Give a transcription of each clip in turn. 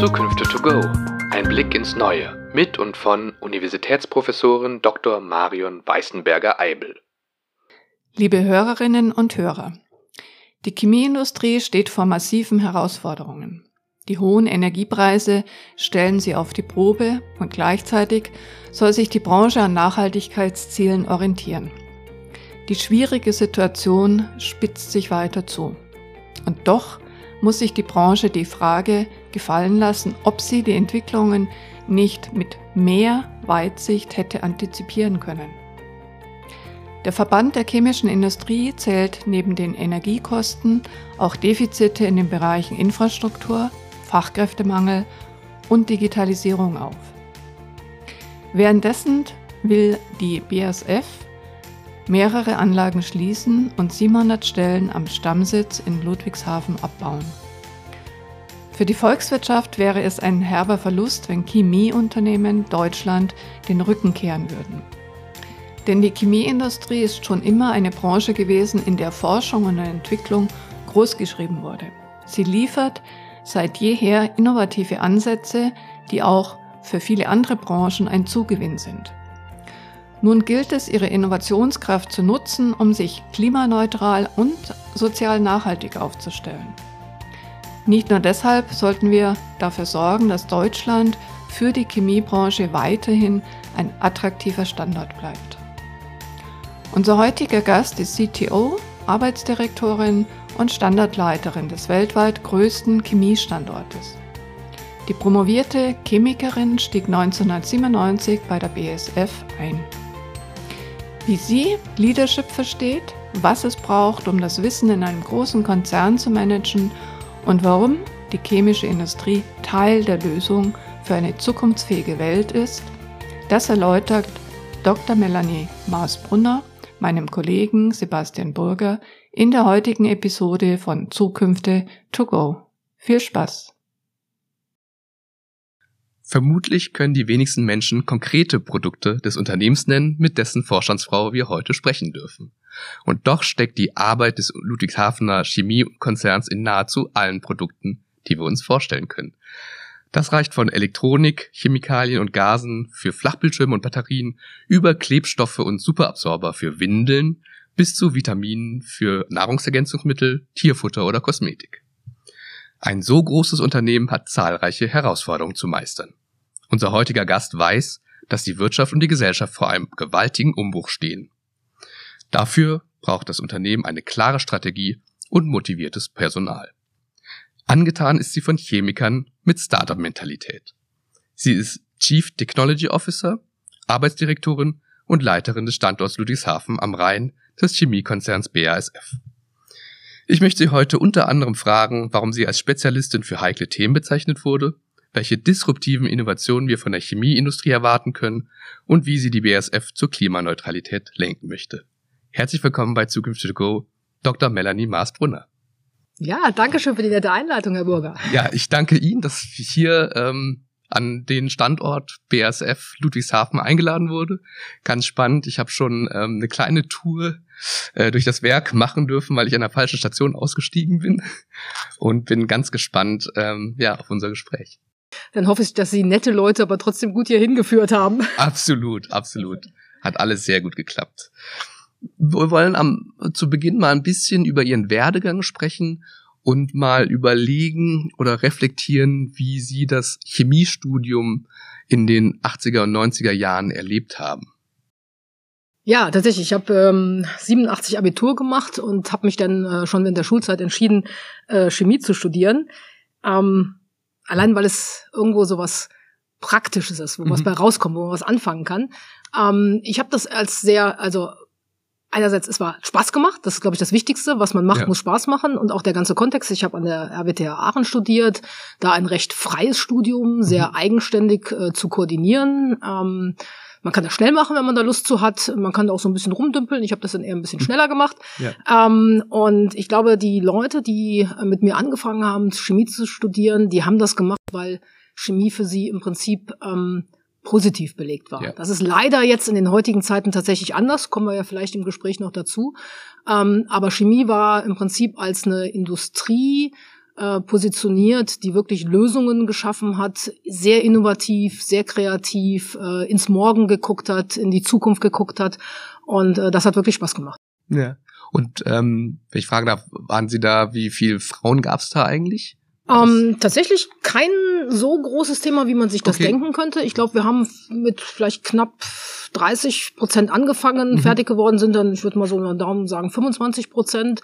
Zukünfte to go. Ein Blick ins Neue mit und von Universitätsprofessorin Dr. Marion Weißenberger-Eibel. Liebe Hörerinnen und Hörer, die Chemieindustrie steht vor massiven Herausforderungen. Die hohen Energiepreise stellen sie auf die Probe und gleichzeitig soll sich die Branche an Nachhaltigkeitszielen orientieren. Die schwierige Situation spitzt sich weiter zu. Und doch muss sich die Branche die Frage gefallen lassen, ob sie die Entwicklungen nicht mit mehr Weitsicht hätte antizipieren können. Der Verband der chemischen Industrie zählt neben den Energiekosten auch Defizite in den Bereichen Infrastruktur, Fachkräftemangel und Digitalisierung auf. Währenddessen will die BASF mehrere Anlagen schließen und 700 Stellen am Stammsitz in Ludwigshafen abbauen. Für die Volkswirtschaft wäre es ein herber Verlust, wenn Chemieunternehmen Deutschland den Rücken kehren würden. Denn die Chemieindustrie ist schon immer eine Branche gewesen, in der Forschung und Entwicklung großgeschrieben wurde. Sie liefert seit jeher innovative Ansätze, die auch für viele andere Branchen ein Zugewinn sind. Nun gilt es, ihre Innovationskraft zu nutzen, um sich klimaneutral und sozial nachhaltig aufzustellen. Nicht nur deshalb sollten wir dafür sorgen, dass Deutschland für die Chemiebranche weiterhin ein attraktiver Standort bleibt. Unser heutiger Gast ist CTO, Arbeitsdirektorin und Standardleiterin des weltweit größten Chemiestandortes. Die promovierte Chemikerin stieg 1997 bei der BSF ein. Wie sie Leadership versteht, was es braucht, um das Wissen in einem großen Konzern zu managen und warum die chemische Industrie Teil der Lösung für eine zukunftsfähige Welt ist, das erläutert Dr. Melanie Maasbrunner, meinem Kollegen Sebastian Burger, in der heutigen Episode von Zukünfte to go. Viel Spaß! Vermutlich können die wenigsten Menschen konkrete Produkte des Unternehmens nennen, mit dessen Vorstandsfrau wir heute sprechen dürfen. Und doch steckt die Arbeit des Ludwigshafener Chemiekonzerns in nahezu allen Produkten, die wir uns vorstellen können. Das reicht von Elektronik, Chemikalien und Gasen für Flachbildschirme und Batterien über Klebstoffe und Superabsorber für Windeln bis zu Vitaminen für Nahrungsergänzungsmittel, Tierfutter oder Kosmetik. Ein so großes Unternehmen hat zahlreiche Herausforderungen zu meistern. Unser heutiger Gast weiß, dass die Wirtschaft und die Gesellschaft vor einem gewaltigen Umbruch stehen. Dafür braucht das Unternehmen eine klare Strategie und motiviertes Personal. Angetan ist sie von Chemikern mit Startup-Mentalität. Sie ist Chief Technology Officer, Arbeitsdirektorin und Leiterin des Standorts Ludwigshafen am Rhein des Chemiekonzerns BASF. Ich möchte Sie heute unter anderem fragen, warum sie als Spezialistin für heikle Themen bezeichnet wurde welche disruptiven Innovationen wir von der Chemieindustrie erwarten können und wie sie die BASF zur Klimaneutralität lenken möchte. Herzlich willkommen bei Zukünftig Go, Dr. Melanie Maasbrunner. Ja, danke schön für die nette Einleitung, Herr Burger. Ja, ich danke Ihnen, dass ich hier ähm, an den Standort BASF Ludwigshafen eingeladen wurde. Ganz spannend. Ich habe schon ähm, eine kleine Tour äh, durch das Werk machen dürfen, weil ich an der falschen Station ausgestiegen bin und bin ganz gespannt ähm, ja, auf unser Gespräch. Dann hoffe ich, dass Sie nette Leute aber trotzdem gut hier hingeführt haben. Absolut, absolut. Hat alles sehr gut geklappt. Wir wollen am, zu Beginn mal ein bisschen über Ihren Werdegang sprechen und mal überlegen oder reflektieren, wie Sie das Chemiestudium in den 80er und 90er Jahren erlebt haben. Ja, tatsächlich. Ich habe ähm, 87 Abitur gemacht und habe mich dann äh, schon während der Schulzeit entschieden, äh, Chemie zu studieren. Ähm, Allein weil es irgendwo so was Praktisches ist, wo mhm. was bei rauskommt, wo man was anfangen kann. Ähm, ich habe das als sehr, also einerseits, es war Spaß gemacht, das ist, glaube ich, das Wichtigste. Was man macht, ja. muss Spaß machen und auch der ganze Kontext. Ich habe an der RWTH Aachen studiert, da ein recht freies Studium, sehr mhm. eigenständig äh, zu koordinieren. Ähm, man kann das schnell machen, wenn man da Lust zu hat. Man kann da auch so ein bisschen rumdümpeln. Ich habe das dann eher ein bisschen schneller gemacht. Ja. Ähm, und ich glaube, die Leute, die mit mir angefangen haben, Chemie zu studieren, die haben das gemacht, weil Chemie für sie im Prinzip ähm, positiv belegt war. Ja. Das ist leider jetzt in den heutigen Zeiten tatsächlich anders, kommen wir ja vielleicht im Gespräch noch dazu. Ähm, aber Chemie war im Prinzip als eine Industrie äh, positioniert, die wirklich Lösungen geschaffen hat, sehr innovativ, sehr kreativ, äh, ins Morgen geguckt hat, in die Zukunft geguckt hat. Und äh, das hat wirklich Spaß gemacht. Ja. Und ähm, wenn ich fragen darf, waren Sie da, wie viele Frauen gab es da eigentlich? Ähm, tatsächlich kein so großes Thema, wie man sich das okay. denken könnte. Ich glaube, wir haben mit vielleicht knapp 30 Prozent angefangen, mhm. fertig geworden sind dann, ich würde mal so einen Daumen sagen, 25 Prozent.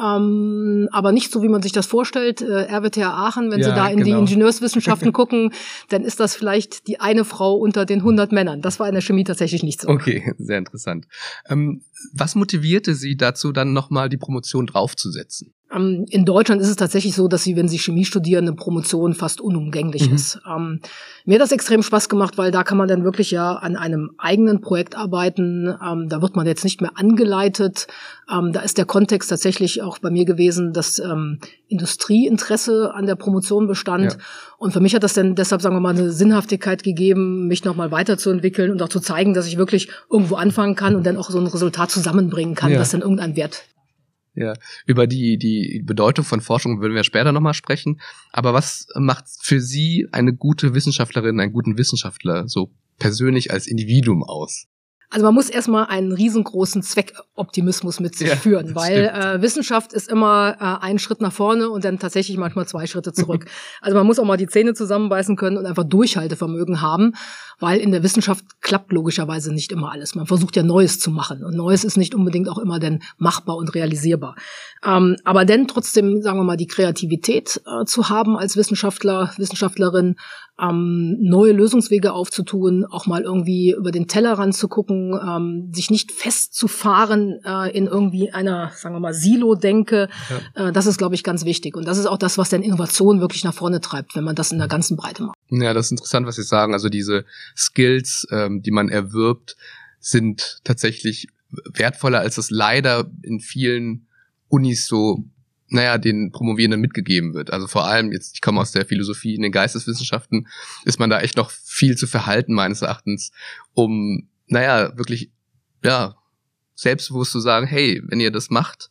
Ähm, aber nicht so, wie man sich das vorstellt. Äh, RWTH Aachen, wenn ja, Sie da in genau. die Ingenieurswissenschaften gucken, dann ist das vielleicht die eine Frau unter den 100 Männern. Das war in der Chemie tatsächlich nicht so. Okay, sehr interessant. Ähm, was motivierte Sie dazu, dann nochmal die Promotion draufzusetzen? Ähm, in Deutschland ist es tatsächlich so, dass sie, wenn sie Chemie studieren, eine Promotion fast unumgänglich mhm. ist. Ähm, mir hat das extrem Spaß gemacht, weil da kann man dann wirklich ja an einem eigenen Projekt arbeiten. Ähm, da wird man jetzt nicht mehr angeleitet. Ähm, da ist der Kontext tatsächlich auch bei mir gewesen, dass ähm, Industrieinteresse an der Promotion bestand. Ja. Und für mich hat das dann deshalb, sagen wir mal, eine Sinnhaftigkeit gegeben, mich nochmal weiterzuentwickeln und auch zu zeigen, dass ich wirklich irgendwo anfangen kann und dann auch so ein Resultat zusammenbringen kann, ja. das dann irgendeinen Wert ja, über die, die Bedeutung von Forschung würden wir später nochmal sprechen. Aber was macht für Sie eine gute Wissenschaftlerin, einen guten Wissenschaftler so persönlich als Individuum aus? Also man muss erstmal einen riesengroßen Zweckoptimismus mit sich ja, führen, weil äh, Wissenschaft ist immer äh, ein Schritt nach vorne und dann tatsächlich manchmal zwei Schritte zurück. also man muss auch mal die Zähne zusammenbeißen können und einfach Durchhaltevermögen haben, weil in der Wissenschaft klappt logischerweise nicht immer alles. Man versucht ja Neues zu machen und Neues ist nicht unbedingt auch immer dann machbar und realisierbar. Ähm, aber dann trotzdem, sagen wir mal, die Kreativität äh, zu haben als Wissenschaftler, Wissenschaftlerin, ähm, neue Lösungswege aufzutun, auch mal irgendwie über den Tellerrand zu gucken, ähm, sich nicht festzufahren äh, in irgendwie einer, sagen wir mal, Silo-Denke. Ja. Äh, das ist, glaube ich, ganz wichtig. Und das ist auch das, was dann Innovation wirklich nach vorne treibt, wenn man das in der ganzen Breite macht. Ja, das ist interessant, was Sie sagen. Also diese Skills, ähm, die man erwirbt, sind tatsächlich wertvoller, als es leider in vielen Unis so naja, den Promovierenden mitgegeben wird. Also vor allem jetzt, ich komme aus der Philosophie in den Geisteswissenschaften, ist man da echt noch viel zu verhalten, meines Erachtens, um, naja, wirklich, ja, selbstbewusst zu sagen, hey, wenn ihr das macht,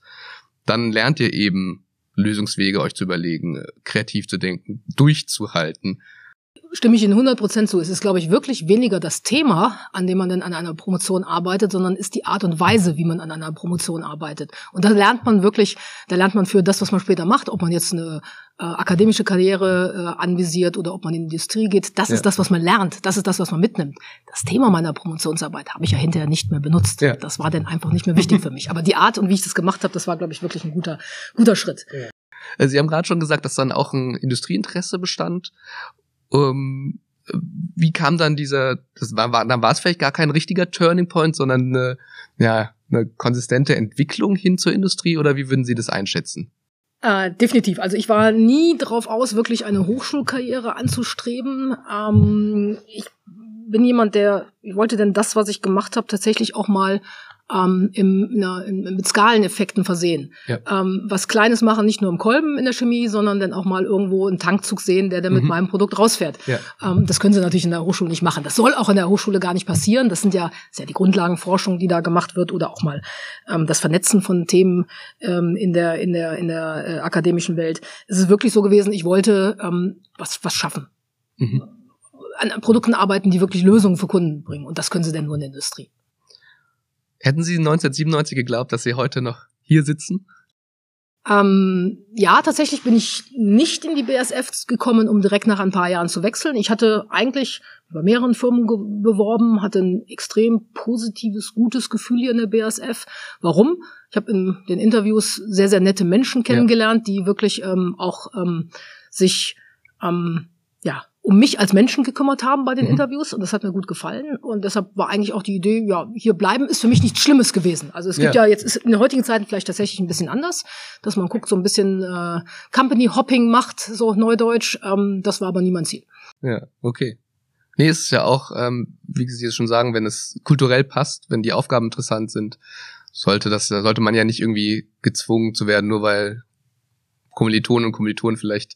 dann lernt ihr eben Lösungswege euch zu überlegen, kreativ zu denken, durchzuhalten stimme ich Ihnen 100 Prozent zu. Es ist, glaube ich, wirklich weniger das Thema, an dem man dann an einer Promotion arbeitet, sondern ist die Art und Weise, wie man an einer Promotion arbeitet. Und da lernt man wirklich, da lernt man für das, was man später macht, ob man jetzt eine äh, akademische Karriere äh, anvisiert oder ob man in die Industrie geht. Das ja. ist das, was man lernt. Das ist das, was man mitnimmt. Das Thema meiner Promotionsarbeit habe ich ja hinterher nicht mehr benutzt. Ja. Das war dann einfach nicht mehr wichtig für mich. Aber die Art und wie ich das gemacht habe, das war, glaube ich, wirklich ein guter, guter Schritt. Ja. Äh, Sie haben gerade schon gesagt, dass dann auch ein Industrieinteresse bestand. Ähm, wie kam dann dieser, das war, war dann war es vielleicht gar kein richtiger Turning Point, sondern eine, ja, eine konsistente Entwicklung hin zur Industrie oder wie würden Sie das einschätzen? Äh, definitiv. Also ich war nie drauf aus, wirklich eine Hochschulkarriere anzustreben. Ähm, ich bin jemand, der, ich wollte denn das, was ich gemacht habe, tatsächlich auch mal ähm, im, na, in, mit Skaleneffekten versehen. Ja. Ähm, was Kleines machen, nicht nur im Kolben in der Chemie, sondern dann auch mal irgendwo einen Tankzug sehen, der dann mit mhm. meinem Produkt rausfährt. Ja. Ähm, das können sie natürlich in der Hochschule nicht machen. Das soll auch in der Hochschule gar nicht passieren. Das sind ja, das ist ja die Grundlagenforschung, die da gemacht wird oder auch mal ähm, das Vernetzen von Themen ähm, in der, in der, in der äh, akademischen Welt. Es ist wirklich so gewesen, ich wollte ähm, was, was schaffen. Mhm. An Produkten arbeiten, die wirklich Lösungen für Kunden bringen. Und das können sie denn nur in der Industrie. Hätten Sie 1997 geglaubt, dass Sie heute noch hier sitzen? Ähm, ja, tatsächlich bin ich nicht in die BSF gekommen, um direkt nach ein paar Jahren zu wechseln. Ich hatte eigentlich bei mehreren Firmen beworben, hatte ein extrem positives, gutes Gefühl hier in der BSF. Warum? Ich habe in den Interviews sehr, sehr nette Menschen kennengelernt, ja. die wirklich ähm, auch ähm, sich ähm, ja, um mich als Menschen gekümmert haben bei den mhm. Interviews und das hat mir gut gefallen und deshalb war eigentlich auch die Idee, ja, hier bleiben ist für mich nichts Schlimmes gewesen. Also es gibt ja, ja jetzt ist in der heutigen Zeit vielleicht tatsächlich ein bisschen anders, dass man guckt, so ein bisschen äh, Company Hopping macht, so neudeutsch. Ähm, das war aber nie mein Ziel. Ja, okay. Nee, es ist ja auch, ähm, wie Sie es schon sagen, wenn es kulturell passt, wenn die Aufgaben interessant sind, sollte das, sollte man ja nicht irgendwie gezwungen zu werden, nur weil Kommilitonen und Kommilitonen vielleicht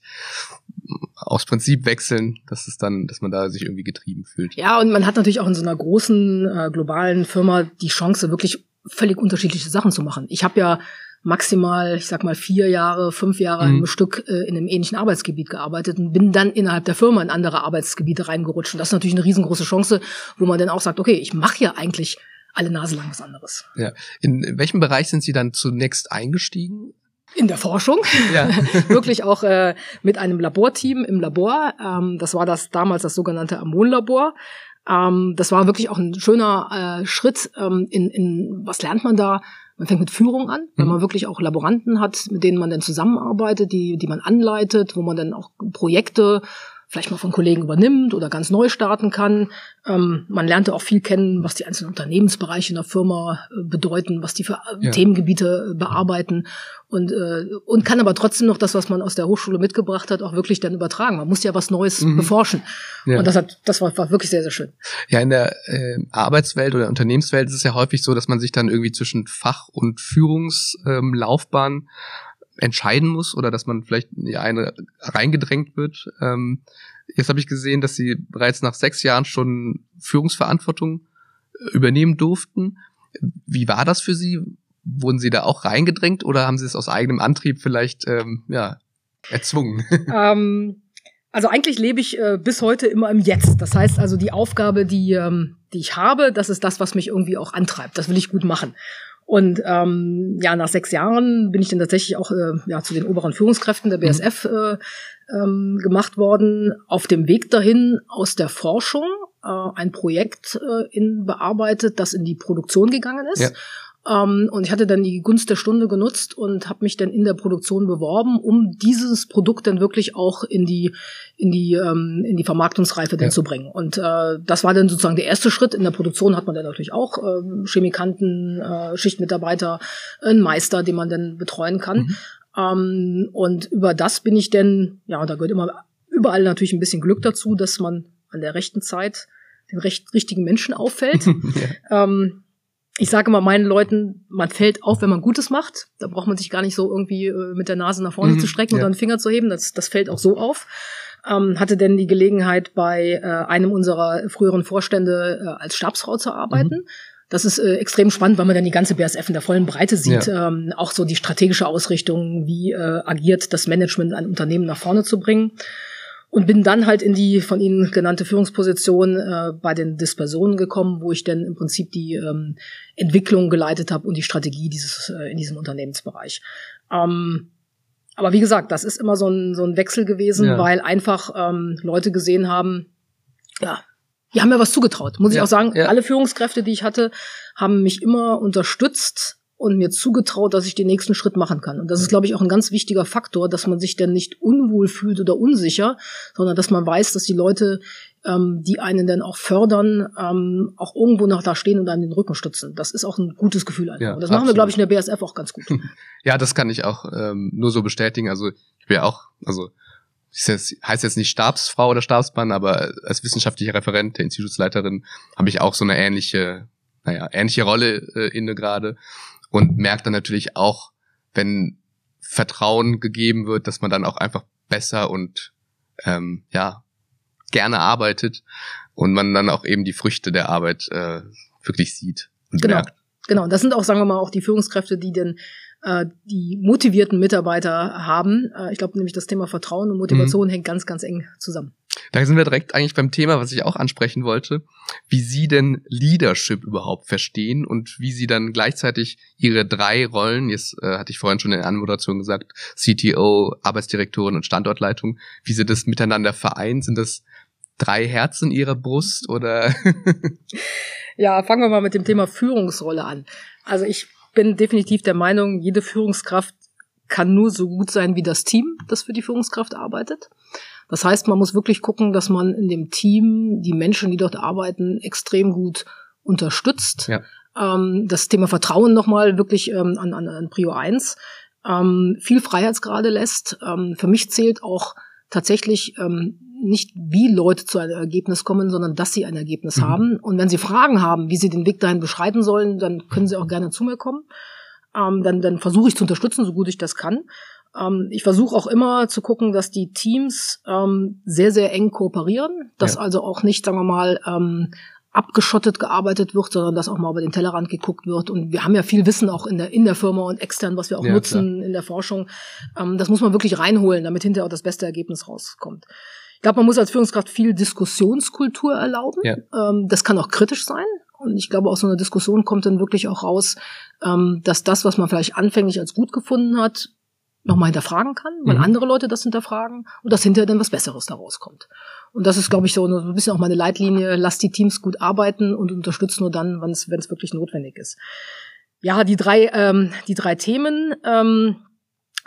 aus Prinzip wechseln, dass es dann, dass man da sich irgendwie getrieben fühlt. Ja, und man hat natürlich auch in so einer großen äh, globalen Firma die Chance, wirklich völlig unterschiedliche Sachen zu machen. Ich habe ja maximal, ich sag mal, vier Jahre, fünf Jahre mhm. im Stück äh, in einem ähnlichen Arbeitsgebiet gearbeitet und bin dann innerhalb der Firma in andere Arbeitsgebiete reingerutscht. Und das ist natürlich eine riesengroße Chance, wo man dann auch sagt, okay, ich mache ja eigentlich alle Nase lang was anderes. Ja. In welchem Bereich sind Sie dann zunächst eingestiegen? In der Forschung, ja. wirklich auch äh, mit einem Laborteam im Labor. Ähm, das war das damals das sogenannte Ammonlabor. Ähm, das war wirklich auch ein schöner äh, Schritt ähm, in, in was lernt man da? Man fängt mit Führung an, weil mhm. man wirklich auch Laboranten hat, mit denen man dann zusammenarbeitet, die, die man anleitet, wo man dann auch Projekte vielleicht mal von Kollegen übernimmt oder ganz neu starten kann. Ähm, man lernte auch viel kennen, was die einzelnen Unternehmensbereiche in der Firma äh, bedeuten, was die für äh, ja. Themengebiete äh, bearbeiten und, äh, und kann aber trotzdem noch das, was man aus der Hochschule mitgebracht hat, auch wirklich dann übertragen. Man muss ja was Neues mhm. beforschen. Ja. Und das hat, das war, war wirklich sehr, sehr schön. Ja, in der äh, Arbeitswelt oder Unternehmenswelt ist es ja häufig so, dass man sich dann irgendwie zwischen Fach- und Führungslaufbahn ähm, entscheiden muss oder dass man vielleicht in eine reingedrängt wird. Ähm, jetzt habe ich gesehen, dass Sie bereits nach sechs Jahren schon Führungsverantwortung äh, übernehmen durften. Wie war das für Sie? Wurden Sie da auch reingedrängt oder haben Sie es aus eigenem Antrieb vielleicht ähm, ja, erzwungen? Ähm, also eigentlich lebe ich äh, bis heute immer im Jetzt. Das heißt also, die Aufgabe, die, ähm, die ich habe, das ist das, was mich irgendwie auch antreibt. Das will ich gut machen. Und ähm, ja, nach sechs Jahren bin ich dann tatsächlich auch äh, ja, zu den oberen Führungskräften der BSF mhm. äh, ähm, gemacht worden. Auf dem Weg dahin aus der Forschung äh, ein Projekt äh, in bearbeitet, das in die Produktion gegangen ist. Ja. Ähm, und ich hatte dann die Gunst der Stunde genutzt und habe mich dann in der Produktion beworben, um dieses Produkt dann wirklich auch in die in die ähm, in die Vermarktungsreife dann ja. zu bringen. Und äh, das war dann sozusagen der erste Schritt. In der Produktion hat man dann natürlich auch äh, Chemikanten, äh, Schichtmitarbeiter, einen Meister, den man dann betreuen kann. Mhm. Ähm, und über das bin ich denn, ja, da gehört immer überall natürlich ein bisschen Glück dazu, dass man an der rechten Zeit den recht, richtigen Menschen auffällt. ja. ähm, ich sage immer meinen Leuten, man fällt auf, wenn man Gutes macht. Da braucht man sich gar nicht so irgendwie äh, mit der Nase nach vorne mhm, zu strecken ja. und dann Finger zu heben. Das, das fällt auch so auf. Ähm, hatte denn die Gelegenheit, bei äh, einem unserer früheren Vorstände äh, als Stabsfrau zu arbeiten. Mhm. Das ist äh, extrem spannend, weil man dann die ganze BSF in der vollen Breite sieht. Ja. Ähm, auch so die strategische Ausrichtung, wie äh, agiert das Management, ein Unternehmen nach vorne zu bringen und bin dann halt in die von Ihnen genannte Führungsposition äh, bei den Dispersionen gekommen, wo ich dann im Prinzip die ähm, Entwicklung geleitet habe und die Strategie dieses äh, in diesem Unternehmensbereich. Ähm, aber wie gesagt, das ist immer so ein, so ein Wechsel gewesen, ja. weil einfach ähm, Leute gesehen haben, ja, die haben mir was zugetraut. Muss ja, ich auch sagen, ja. alle Führungskräfte, die ich hatte, haben mich immer unterstützt und mir zugetraut, dass ich den nächsten Schritt machen kann. Und das ist, glaube ich, auch ein ganz wichtiger Faktor, dass man sich dann nicht unwohl fühlt oder unsicher, sondern dass man weiß, dass die Leute, ähm, die einen dann auch fördern, ähm, auch irgendwo noch da stehen und einem den Rücken stützen. Das ist auch ein gutes Gefühl einfach. Ja, und das absolut. machen wir, glaube ich, in der BSF auch ganz gut. Ja, das kann ich auch ähm, nur so bestätigen. Also ich bin auch, also das heißt jetzt nicht Stabsfrau oder Stabsmann, aber als wissenschaftlicher Referent der Institutsleiterin habe ich auch so eine ähnliche, naja, ähnliche Rolle äh, inne gerade und merkt dann natürlich auch, wenn Vertrauen gegeben wird, dass man dann auch einfach besser und ähm, ja gerne arbeitet und man dann auch eben die Früchte der Arbeit äh, wirklich sieht und genau. merkt. Genau, das sind auch, sagen wir mal, auch die Führungskräfte, die denn äh, die motivierten Mitarbeiter haben. Äh, ich glaube nämlich, das Thema Vertrauen und Motivation mhm. hängt ganz, ganz eng zusammen. Da sind wir direkt eigentlich beim Thema, was ich auch ansprechen wollte, wie Sie denn Leadership überhaupt verstehen und wie Sie dann gleichzeitig Ihre drei Rollen, jetzt äh, hatte ich vorhin schon in der Anmoderation gesagt, CTO, Arbeitsdirektorin und Standortleitung, wie Sie das miteinander vereinen. Sind das drei Herzen Ihrer Brust oder? ja, fangen wir mal mit dem Thema Führungsrolle an. Also ich bin definitiv der Meinung, jede Führungskraft kann nur so gut sein wie das Team, das für die Führungskraft arbeitet. Das heißt, man muss wirklich gucken, dass man in dem Team die Menschen, die dort arbeiten, extrem gut unterstützt. Ja. Ähm, das Thema Vertrauen nochmal wirklich ähm, an, an, an Prio 1. Ähm, viel Freiheitsgrade lässt. Ähm, für mich zählt auch tatsächlich ähm, nicht, wie Leute zu einem Ergebnis kommen, sondern dass sie ein Ergebnis mhm. haben. Und wenn sie Fragen haben, wie sie den Weg dahin beschreiten sollen, dann können sie auch gerne zu mir kommen. Ähm, dann dann versuche ich zu unterstützen, so gut ich das kann. Ähm, ich versuche auch immer zu gucken, dass die Teams ähm, sehr, sehr eng kooperieren, dass ja. also auch nicht, sagen wir mal, ähm, abgeschottet gearbeitet wird, sondern dass auch mal über den Tellerrand geguckt wird. Und wir haben ja viel Wissen auch in der, in der Firma und extern, was wir auch ja, nutzen klar. in der Forschung. Ähm, das muss man wirklich reinholen, damit hinterher auch das beste Ergebnis rauskommt. Ich glaube, man muss als Führungskraft viel Diskussionskultur erlauben. Ja. Ähm, das kann auch kritisch sein. Und ich glaube, aus so einer Diskussion kommt dann wirklich auch raus, ähm, dass das, was man vielleicht anfänglich als gut gefunden hat, nochmal hinterfragen kann, weil mhm. andere Leute das hinterfragen und dass hinterher dann was Besseres daraus kommt. Und das ist, glaube ich, so ein bisschen auch meine Leitlinie, lass die Teams gut arbeiten und unterstützt nur dann, wenn es wirklich notwendig ist. Ja, die drei, ähm, die drei Themen, ähm,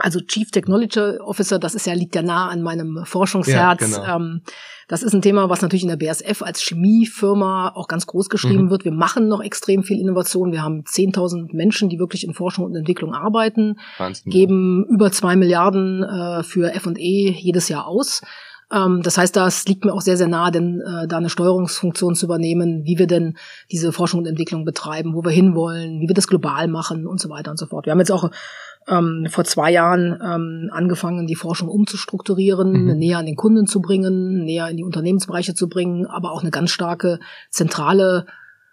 also Chief Technology Officer, das ist ja, liegt ja nah an meinem Forschungsherz. Ja, genau. ähm, das ist ein Thema, was natürlich in der BSF als Chemiefirma auch ganz groß geschrieben mhm. wird. Wir machen noch extrem viel Innovation. Wir haben 10.000 Menschen, die wirklich in Forschung und Entwicklung arbeiten, Wahnsinn, geben ja. über zwei Milliarden äh, für F&E jedes Jahr aus. Ähm, das heißt, das liegt mir auch sehr, sehr nah, denn äh, da eine Steuerungsfunktion zu übernehmen, wie wir denn diese Forschung und Entwicklung betreiben, wo wir hinwollen, wie wir das global machen und so weiter und so fort. Wir haben jetzt auch ähm, vor zwei Jahren ähm, angefangen, die Forschung umzustrukturieren, mhm. näher an den Kunden zu bringen, näher in die Unternehmensbereiche zu bringen, aber auch eine ganz starke zentrale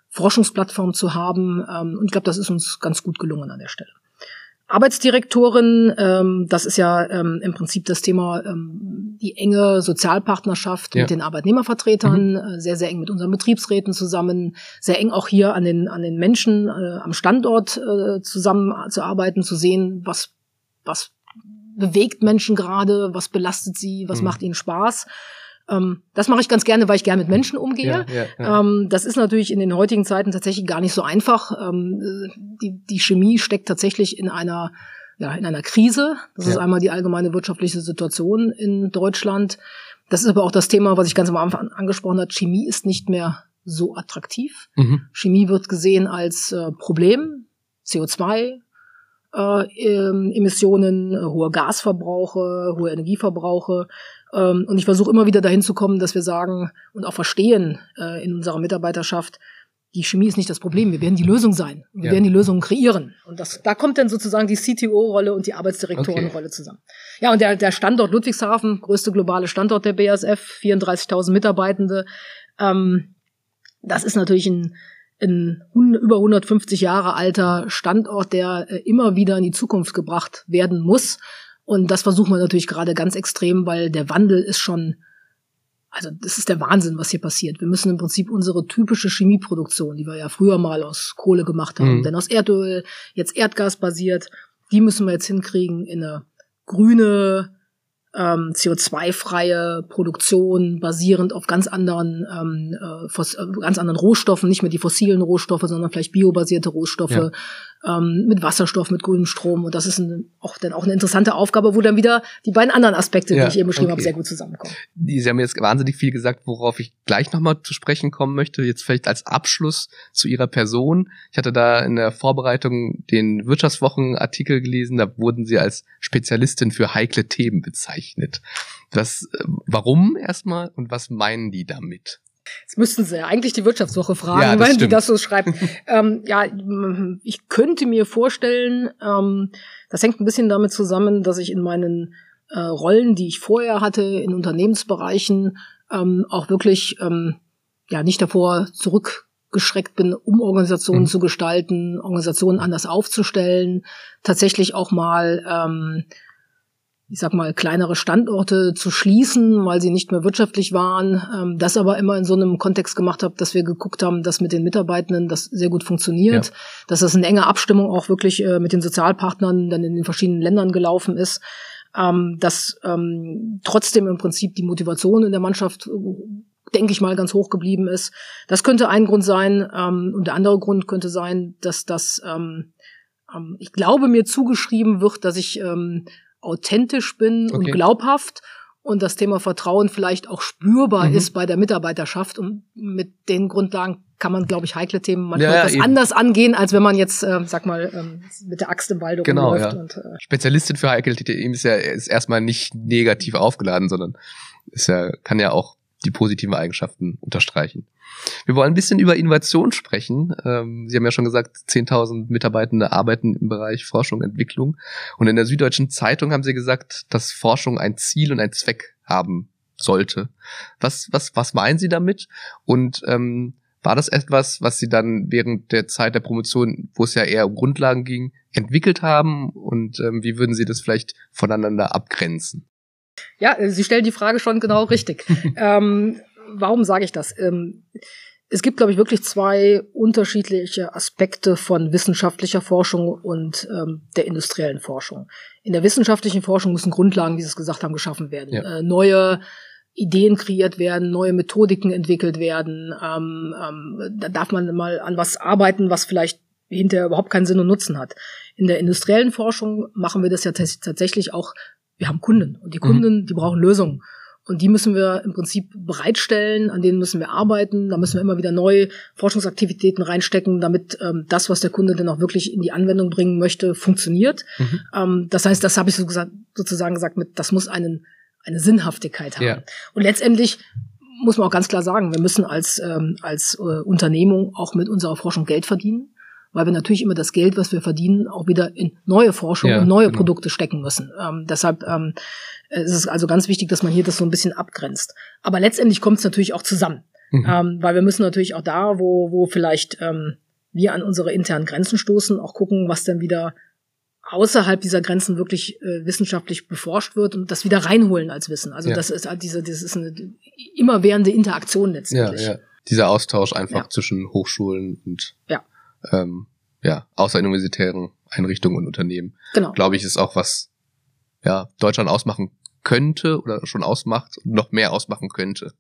Forschungsplattform zu haben. Ähm, und ich glaube, das ist uns ganz gut gelungen an der Stelle. Arbeitsdirektorin, ähm, das ist ja ähm, im Prinzip das Thema ähm, die enge Sozialpartnerschaft ja. mit den Arbeitnehmervertretern, mhm. äh, sehr, sehr eng mit unseren Betriebsräten zusammen, sehr eng auch hier an den, an den Menschen äh, am Standort äh, zusammenzuarbeiten, zu sehen, was, was bewegt Menschen gerade, was belastet sie, was mhm. macht ihnen Spaß. Ähm, das mache ich ganz gerne, weil ich gerne mit Menschen umgehe. Ja, ja, ja. Ähm, das ist natürlich in den heutigen Zeiten tatsächlich gar nicht so einfach. Ähm, die, die Chemie steckt tatsächlich in einer ja, in einer Krise. Das ist einmal die allgemeine wirtschaftliche Situation in Deutschland. Das ist aber auch das Thema, was ich ganz am Anfang angesprochen habe. Chemie ist nicht mehr so attraktiv. Mhm. Chemie wird gesehen als äh, Problem, CO2, äh, Emissionen, äh, hohe Gasverbrauche, hohe Energieverbrauche. Ähm, und ich versuche immer wieder dahin zu kommen, dass wir sagen und auch verstehen äh, in unserer Mitarbeiterschaft, die Chemie ist nicht das Problem, wir werden die Lösung sein. Wir ja. werden die Lösung kreieren. Und das, da kommt dann sozusagen die CTO-Rolle und die Arbeitsdirektorenrolle okay. zusammen. Ja, und der, der Standort Ludwigshafen, größte globale Standort der BASF, 34.000 Mitarbeitende, ähm, das ist natürlich ein, ein über 150 Jahre alter Standort, der äh, immer wieder in die Zukunft gebracht werden muss. Und das versuchen wir natürlich gerade ganz extrem, weil der Wandel ist schon, also das ist der Wahnsinn, was hier passiert. Wir müssen im Prinzip unsere typische Chemieproduktion, die wir ja früher mal aus Kohle gemacht haben, mhm. denn aus Erdöl, jetzt Erdgas basiert, die müssen wir jetzt hinkriegen in eine grüne, ähm, CO2-freie Produktion basierend auf ganz anderen, ähm, äh, äh, ganz anderen Rohstoffen, nicht mehr die fossilen Rohstoffe, sondern vielleicht biobasierte Rohstoffe, ja ähm, mit Wasserstoff, mit grünem Strom. Und das ist ein, auch dann auch eine interessante Aufgabe, wo dann wieder die beiden anderen Aspekte, ja, die ich eben beschrieben okay. habe, sehr gut zusammenkommen. Sie haben jetzt wahnsinnig viel gesagt, worauf ich gleich nochmal zu sprechen kommen möchte. Jetzt vielleicht als Abschluss zu Ihrer Person. Ich hatte da in der Vorbereitung den Wirtschaftswochenartikel gelesen, da wurden Sie als Spezialistin für heikle Themen bezeichnet. Das, äh, warum erstmal und was meinen die damit? Jetzt müssten Sie ja eigentlich die Wirtschaftswoche fragen, ja, wenn die das so schreibt. ähm, ja, ich könnte mir vorstellen, ähm, das hängt ein bisschen damit zusammen, dass ich in meinen äh, Rollen, die ich vorher hatte in Unternehmensbereichen, ähm, auch wirklich ähm, ja nicht davor zurückgeschreckt bin, um Organisationen mhm. zu gestalten, Organisationen anders aufzustellen, tatsächlich auch mal ähm, ich sag mal, kleinere Standorte zu schließen, weil sie nicht mehr wirtschaftlich waren. Ähm, das aber immer in so einem Kontext gemacht habe, dass wir geguckt haben, dass mit den Mitarbeitenden das sehr gut funktioniert, ja. dass das in enger Abstimmung auch wirklich äh, mit den Sozialpartnern dann in den verschiedenen Ländern gelaufen ist, ähm, dass ähm, trotzdem im Prinzip die Motivation in der Mannschaft denke ich mal, ganz hoch geblieben ist. Das könnte ein Grund sein. Ähm, und der andere Grund könnte sein, dass das, ähm, ähm, ich glaube, mir zugeschrieben wird, dass ich ähm, authentisch bin okay. und glaubhaft und das Thema Vertrauen vielleicht auch spürbar mhm. ist bei der Mitarbeiterschaft. Und mit den Grundlagen kann man, glaube ich, heikle Themen manchmal ja, etwas eben. anders angehen, als wenn man jetzt, äh, sag mal, ähm, mit der Axt im Wald genau, rumläuft. Ja. Und, äh, Spezialistin für heikle Themen ist ja ist erstmal nicht negativ aufgeladen, sondern ist ja, kann ja auch die positiven Eigenschaften unterstreichen. Wir wollen ein bisschen über Innovation sprechen. Ähm, Sie haben ja schon gesagt, 10.000 Mitarbeitende arbeiten im Bereich Forschung und Entwicklung. Und in der Süddeutschen Zeitung haben Sie gesagt, dass Forschung ein Ziel und ein Zweck haben sollte. Was, was, was meinen Sie damit? Und ähm, War das etwas, was Sie dann während der Zeit der Promotion, wo es ja eher um Grundlagen ging, entwickelt haben? Und ähm, wie würden Sie das vielleicht voneinander abgrenzen? Ja, äh, Sie stellen die Frage schon genau richtig. ähm, warum sage ich das? Ähm, es gibt, glaube ich, wirklich zwei unterschiedliche Aspekte von wissenschaftlicher Forschung und ähm, der industriellen Forschung. In der wissenschaftlichen Forschung müssen Grundlagen, wie Sie es gesagt haben, geschaffen werden. Ja. Äh, neue Ideen kreiert werden, neue Methodiken entwickelt werden. Ähm, ähm, da darf man mal an was arbeiten, was vielleicht hinterher überhaupt keinen Sinn und Nutzen hat. In der industriellen Forschung machen wir das ja tatsächlich auch. Wir haben Kunden und die mhm. Kunden, mhm. die brauchen Lösungen. Und die müssen wir im Prinzip bereitstellen, an denen müssen wir arbeiten, da müssen wir immer wieder neue Forschungsaktivitäten reinstecken, damit ähm, das, was der Kunde dann auch wirklich in die Anwendung bringen möchte, funktioniert. Mhm. Ähm, das heißt, das habe ich so gesagt, sozusagen gesagt, mit, das muss einen, eine Sinnhaftigkeit haben. Ja. Und letztendlich muss man auch ganz klar sagen, wir müssen als, ähm, als äh, Unternehmung auch mit unserer Forschung Geld verdienen weil wir natürlich immer das Geld, was wir verdienen, auch wieder in neue Forschung ja, und neue genau. Produkte stecken müssen. Ähm, deshalb ähm, ist es also ganz wichtig, dass man hier das so ein bisschen abgrenzt. Aber letztendlich kommt es natürlich auch zusammen, mhm. ähm, weil wir müssen natürlich auch da, wo, wo vielleicht ähm, wir an unsere internen Grenzen stoßen, auch gucken, was dann wieder außerhalb dieser Grenzen wirklich äh, wissenschaftlich beforscht wird und das wieder reinholen als Wissen. Also ja. das ist halt diese, das ist eine immerwährende Interaktion letztendlich. Ja, ja. Dieser Austausch einfach ja. zwischen Hochschulen und ja ähm, ja, außeruniversitären Einrichtungen und Unternehmen. Genau. Glaube ich, ist auch was, ja, Deutschland ausmachen könnte oder schon ausmacht und noch mehr ausmachen könnte.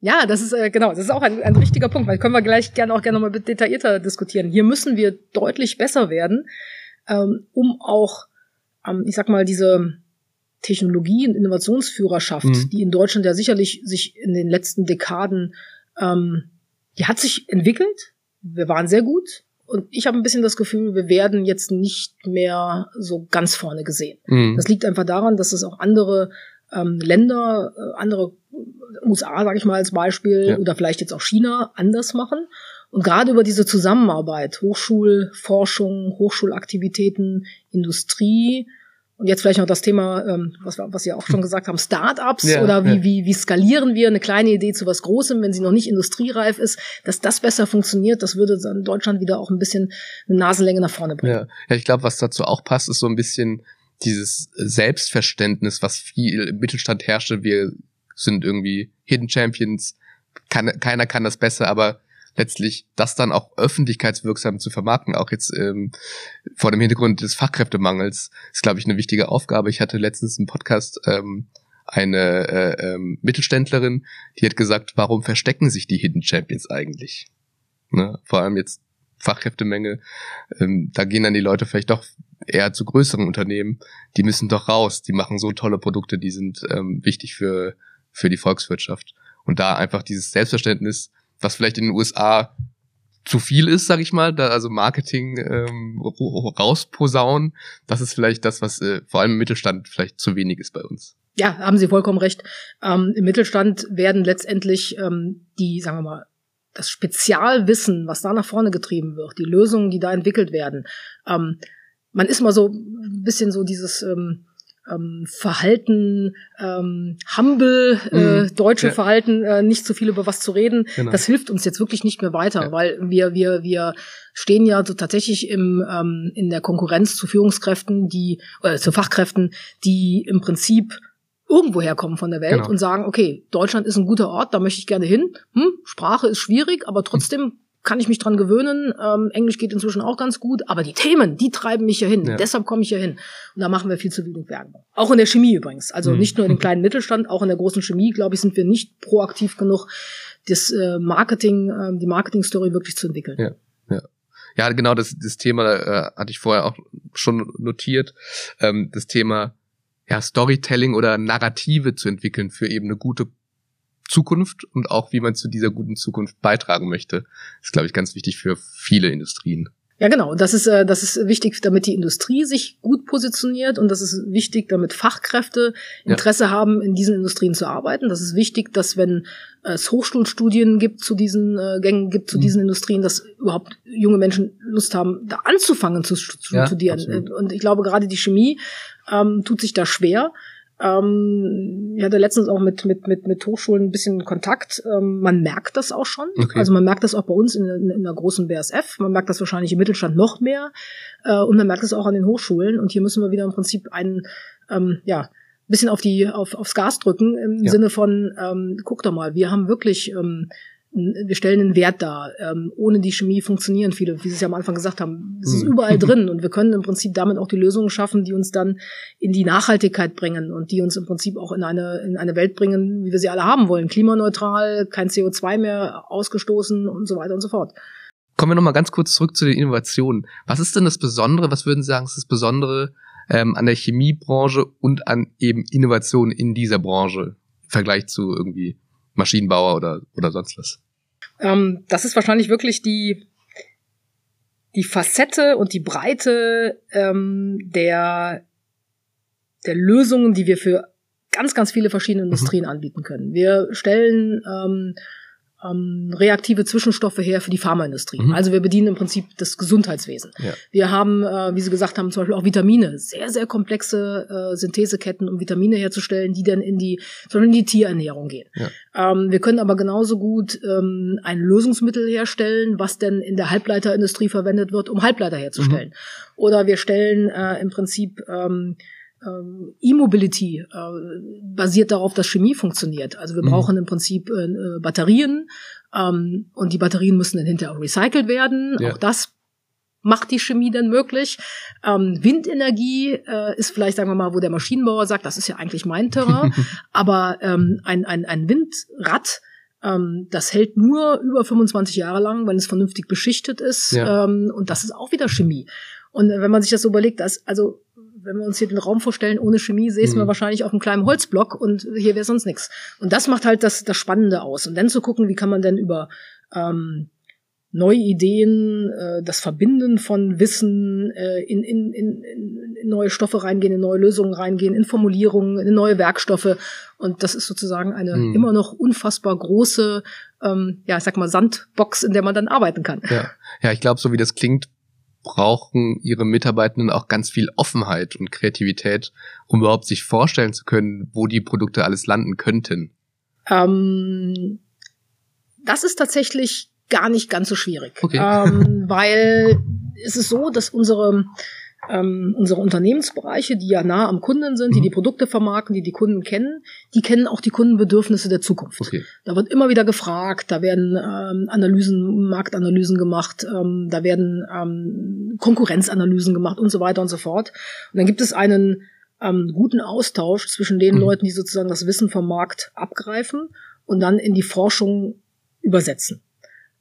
Ja, das ist äh, genau, das ist auch ein, ein richtiger Punkt, weil können wir gleich gerne auch gerne nochmal detaillierter diskutieren. Hier müssen wir deutlich besser werden, ähm, um auch, ähm, ich sag mal, diese Technologie- und Innovationsführerschaft, mhm. die in Deutschland ja sicherlich sich in den letzten Dekaden, ähm, die hat sich entwickelt. Wir waren sehr gut, und ich habe ein bisschen das Gefühl, wir werden jetzt nicht mehr so ganz vorne gesehen. Mhm. Das liegt einfach daran, dass es auch andere ähm, Länder, äh, andere USA, sage ich mal als Beispiel, ja. oder vielleicht jetzt auch China anders machen. Und gerade über diese Zusammenarbeit, Hochschulforschung, Hochschulaktivitäten, Industrie, und jetzt vielleicht noch das Thema, ähm, was, was Sie auch schon gesagt haben, Startups ja, oder wie, ja. wie, wie skalieren wir eine kleine Idee zu was Großem, wenn sie noch nicht industriereif ist, dass das besser funktioniert, das würde dann Deutschland wieder auch ein bisschen eine Nasenlänge nach vorne bringen. Ja, ja ich glaube, was dazu auch passt, ist so ein bisschen dieses Selbstverständnis, was viel im Mittelstand herrschte. Wir sind irgendwie Hidden Champions, kann, keiner kann das besser, aber letztlich das dann auch öffentlichkeitswirksam zu vermarkten, auch jetzt ähm, vor dem Hintergrund des Fachkräftemangels, ist, glaube ich, eine wichtige Aufgabe. Ich hatte letztens im Podcast ähm, eine äh, ähm, Mittelständlerin, die hat gesagt, warum verstecken sich die Hidden Champions eigentlich? Ne? Vor allem jetzt Fachkräftemenge, ähm, da gehen dann die Leute vielleicht doch eher zu größeren Unternehmen, die müssen doch raus, die machen so tolle Produkte, die sind ähm, wichtig für, für die Volkswirtschaft. Und da einfach dieses Selbstverständnis was vielleicht in den USA zu viel ist, sag ich mal, da also Marketing ähm, rausposaunen, das ist vielleicht das, was äh, vor allem im Mittelstand vielleicht zu wenig ist bei uns. Ja, haben Sie vollkommen recht. Ähm, Im Mittelstand werden letztendlich ähm, die, sagen wir mal, das Spezialwissen, was da nach vorne getrieben wird, die Lösungen, die da entwickelt werden. Ähm, man ist mal so ein bisschen so dieses ähm, ähm, Verhalten, ähm, humble, äh, mhm. deutsche ja. Verhalten, äh, nicht zu viel über was zu reden, genau. das hilft uns jetzt wirklich nicht mehr weiter, ja. weil wir, wir, wir stehen ja so tatsächlich im, ähm, in der Konkurrenz zu Führungskräften, die, äh, zu Fachkräften, die im Prinzip irgendwo herkommen von der Welt genau. und sagen, okay, Deutschland ist ein guter Ort, da möchte ich gerne hin. Hm, Sprache ist schwierig, aber trotzdem kann ich mich dran gewöhnen. Ähm, Englisch geht inzwischen auch ganz gut, aber die Themen, die treiben mich ja hin. Ja. Deshalb komme ich ja hin. Und da machen wir viel zu wenig Werbung. Auch in der Chemie übrigens. Also mhm. nicht nur in dem kleinen Mittelstand, auch in der großen Chemie, glaube ich, sind wir nicht proaktiv genug, das äh, Marketing, äh, die Marketing-Story wirklich zu entwickeln. Ja, ja. Ja, genau, das, das Thema äh, hatte ich vorher auch schon notiert. Ähm, das Thema ja, Storytelling oder Narrative zu entwickeln für eben eine gute Zukunft und auch wie man zu dieser guten Zukunft beitragen möchte, ist, glaube ich, ganz wichtig für viele Industrien. Ja, genau. Das ist, äh, das ist wichtig, damit die Industrie sich gut positioniert und das ist wichtig, damit Fachkräfte Interesse ja. haben, in diesen Industrien zu arbeiten. Das ist wichtig, dass wenn es Hochschulstudien gibt zu diesen äh, Gängen gibt zu mhm. diesen Industrien, dass überhaupt junge Menschen Lust haben, da anzufangen zu, zu ja, studieren. Absolut. Und ich glaube, gerade die Chemie ähm, tut sich da schwer Ähm, ich hatte letztens auch mit, mit, mit, mit Hochschulen ein bisschen Kontakt. Ähm, man merkt das auch schon. Okay. Also man merkt das auch bei uns in, in, in der großen BSF. Man merkt das wahrscheinlich im Mittelstand noch mehr. Äh, und man merkt es auch an den Hochschulen. Und hier müssen wir wieder im Prinzip einen, ähm, ja, bisschen auf die auf, aufs Gas drücken im ja. Sinne von ähm, guck doch mal, wir haben wirklich ähm, wir stellen einen Wert dar. Ähm, ohne die Chemie funktionieren viele, wie Sie es ja am Anfang gesagt haben. Es ist mhm. überall drin und wir können im Prinzip damit auch die Lösungen schaffen, die uns dann in die Nachhaltigkeit bringen und die uns im Prinzip auch in eine, in eine Welt bringen, wie wir sie alle haben wollen. Klimaneutral, kein CO2 mehr ausgestoßen und so weiter und so fort. Kommen wir nochmal ganz kurz zurück zu den Innovationen. Was ist denn das Besondere, was würden Sie sagen, ist das Besondere ähm, an der Chemiebranche und an eben Innovationen in dieser Branche im Vergleich zu irgendwie Maschinenbauer oder, oder sonst was? Ähm, das ist wahrscheinlich wirklich die, die Facette und die Breite ähm, der, der Lösungen, die wir für ganz, ganz viele verschiedene mhm. Industrien mhm. anbieten können. Wir stellen ähm, ähm, reaktive Zwischenstoffe her für die Pharmaindustrie. Mhm. Also wir bedienen im Prinzip das Gesundheitswesen. Ja. Wir haben, äh, wie Sie gesagt haben, zum Beispiel auch Vitamine, sehr, sehr komplexe äh, Syntheseketten, um Vitamine herzustellen, die dann in die, sondern in die Tierernährung gehen. Ja. Ähm, wir können aber genauso gut ähm, ein Lösungsmittel herstellen, was denn in der Halbleiterindustrie verwendet wird, um Halbleiter herzustellen. Mhm. Oder wir stellen äh, im Prinzip ähm, ähm, E-Mobility äh, basiert darauf, dass Chemie funktioniert. Also wir mhm. brauchen im Prinzip äh, äh, Batterien ähm, und die Batterien müssen dann hinterher auch recycelt werden. Ja. Auch das macht die Chemie dann möglich. Ähm, Windenergie äh, ist vielleicht, sagen wir mal, wo der Maschinenbauer sagt, das ist ja eigentlich mein Terrain, aber ähm, ein, ein, ein Windrad, ähm, das hält nur über 25 Jahre lang, wenn es vernünftig beschichtet ist. Ja. Und das ist auch wieder Chemie. Und wenn man sich das so überlegt, dass, also wenn wir uns hier den Raum vorstellen, ohne Chemie, säßen mhm. wir wahrscheinlich auf einem kleinen Holzblock und hier wäre sonst nichts. Und das macht halt das, das Spannende aus. Und dann zu gucken, wie kann man denn über ähm, neue Ideen, äh, das Verbinden von Wissen äh, in, in, in, in neue Stoffe reingehen, in neue Lösungen reingehen, in Formulierungen, in neue Werkstoffe. Und das ist sozusagen eine mhm. immer noch unfassbar große, ähm, ja, ich sag mal, Sandbox, in der man dann arbeiten kann. Ja, ja ich glaube, so wie das klingt, brauchen ihre Mitarbeitenden auch ganz viel Offenheit und Kreativität, um überhaupt sich vorstellen zu können, wo die Produkte alles landen könnten. Ähm, das ist tatsächlich gar nicht ganz so schwierig, okay. ähm, weil es ist so, dass unsere ähm, unsere Unternehmensbereiche, die ja nah am Kunden sind, die mhm. die Produkte vermarkten, die die Kunden kennen, die kennen auch die Kundenbedürfnisse der Zukunft. Okay. Da wird immer wieder gefragt, da werden ähm, Analysen, Marktanalysen gemacht, ähm, da werden ähm, Konkurrenzanalysen gemacht und so weiter und so fort. Und dann gibt es einen ähm, guten Austausch zwischen den mhm. Leuten, die sozusagen das Wissen vom Markt abgreifen und dann in die Forschung übersetzen.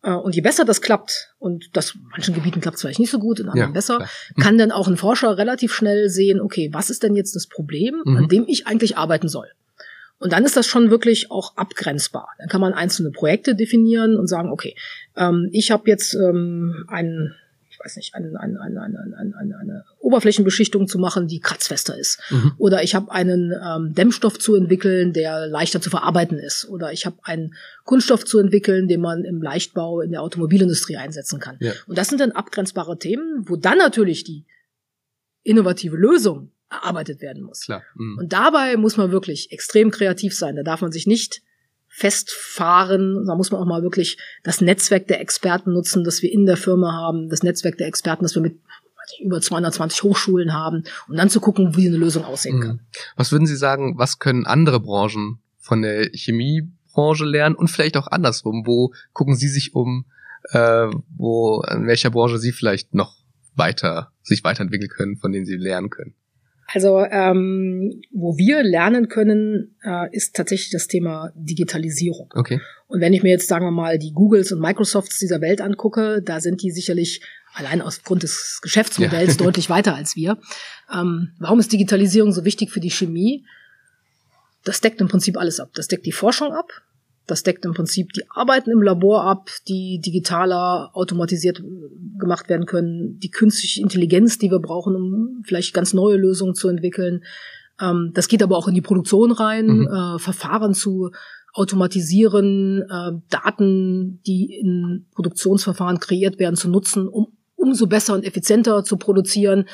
Äh, und je besser das klappt, und das in manchen Gebieten klappt es vielleicht nicht so gut, in anderen ja, besser, klar. kann dann auch ein Forscher relativ schnell sehen, okay, was ist denn jetzt das Problem, mhm. an dem ich eigentlich arbeiten soll? Und dann ist das schon wirklich auch abgrenzbar. Dann kann man einzelne Projekte definieren und sagen, okay, ähm, ich habe jetzt ähm, einen weiß nicht, eine, eine, eine, eine, eine, eine Oberflächenbeschichtung zu machen, die kratzfester ist. Mhm. Oder ich habe einen ähm, Dämmstoff zu entwickeln, der leichter zu verarbeiten ist. Oder ich habe einen Kunststoff zu entwickeln, den man im Leichtbau in der Automobilindustrie einsetzen kann. Ja. Und das sind dann abgrenzbare Themen, wo dann natürlich die innovative Lösung erarbeitet werden muss. Klar. Mhm. Und dabei muss man wirklich extrem kreativ sein. Da darf man sich nicht festfahren. Da muss man auch mal wirklich das Netzwerk der Experten nutzen, das wir in der Firma haben, das Netzwerk der Experten, das wir mit über 220 Hochschulen haben, um dann zu gucken, wie eine Lösung aussehen kann. Was würden Sie sagen, was können andere Branchen von der Chemiebranche lernen und vielleicht auch andersrum? Wo gucken Sie sich um, äh, wo, in welcher Branche Sie vielleicht noch weiter, sich weiterentwickeln können, von denen Sie lernen können? Also ähm, wo wir lernen können, äh, ist tatsächlich das Thema Digitalisierung. Okay. Und wenn ich mir jetzt, sagen wir mal, die Googles und Microsofts dieser Welt angucke, da sind die sicherlich allein aus Grund des Geschäftsmodells ja. deutlich weiter als wir. Ähm, warum ist Digitalisierung so wichtig für die Chemie? Das deckt im Prinzip alles ab. Das deckt die Forschung ab, das deckt im Prinzip die Arbeiten im Labor ab, die digitaler automatisiert äh, gemacht werden können, die künstliche Intelligenz, die wir brauchen, um vielleicht ganz neue Lösungen zu entwickeln. Ähm, das geht aber auch in die Produktion rein, mhm. äh, Verfahren zu automatisieren, äh, Daten, die in Produktionsverfahren kreiert werden, zu nutzen, um umso besser und effizienter zu produzieren.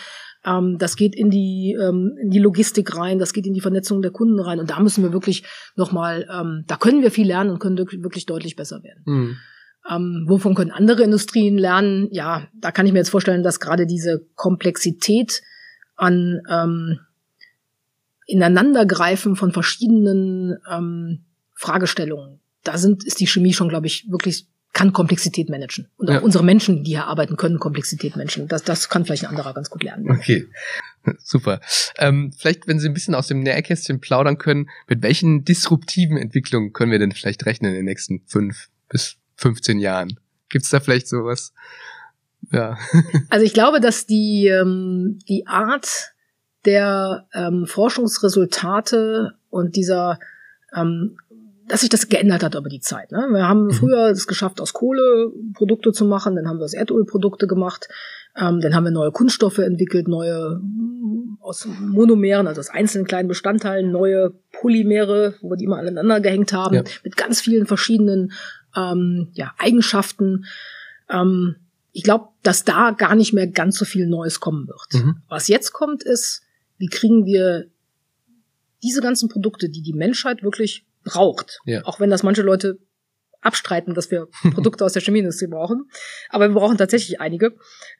Ähm, das geht in die, ähm, in die Logistik rein, das geht in die Vernetzung der Kunden rein. Und da müssen wir wirklich nochmal, ähm, da können wir viel lernen und können wirklich deutlich besser werden. Mhm. Ähm, wovon können andere Industrien lernen? Ja, da kann ich mir jetzt vorstellen, dass gerade diese Komplexität an ähm, Ineinandergreifen von verschiedenen ähm, Fragestellungen, da sind, ist die Chemie schon, glaube ich, wirklich kann Komplexität managen. Und auch ja. unsere Menschen, die hier arbeiten, können Komplexität managen. Das, das kann vielleicht ein anderer ganz gut lernen. Okay. Super. Ähm, vielleicht, wenn Sie ein bisschen aus dem Nährkästchen plaudern können, mit welchen disruptiven Entwicklungen können wir denn vielleicht rechnen in den nächsten fünf bis 15 Jahren? Gibt es da vielleicht sowas? Ja. also ich glaube, dass die, ähm, die Art der ähm, Forschungsresultate und dieser ähm, dass sich das geändert hat über die Zeit. Ne? Wir haben mhm. früher es geschafft, aus Kohle Produkte zu machen, dann haben wir aus Erdölprodukte gemacht, ähm, dann haben wir neue Kunststoffe entwickelt, neue aus Monomeren, also aus einzelnen kleinen Bestandteilen, neue Polymere, wo wir die immer aneinander gehängt haben, ja. mit ganz vielen verschiedenen ähm, ja, Eigenschaften. Ähm, ich glaube, dass da gar nicht mehr ganz so viel Neues kommen wird. Mhm. Was jetzt kommt, ist, wie kriegen wir diese ganzen Produkte, die die Menschheit wirklich braucht. Ja. Auch wenn das manche Leute abstreiten, dass wir Produkte aus der Chemieindustrie brauchen. Aber wir brauchen tatsächlich einige.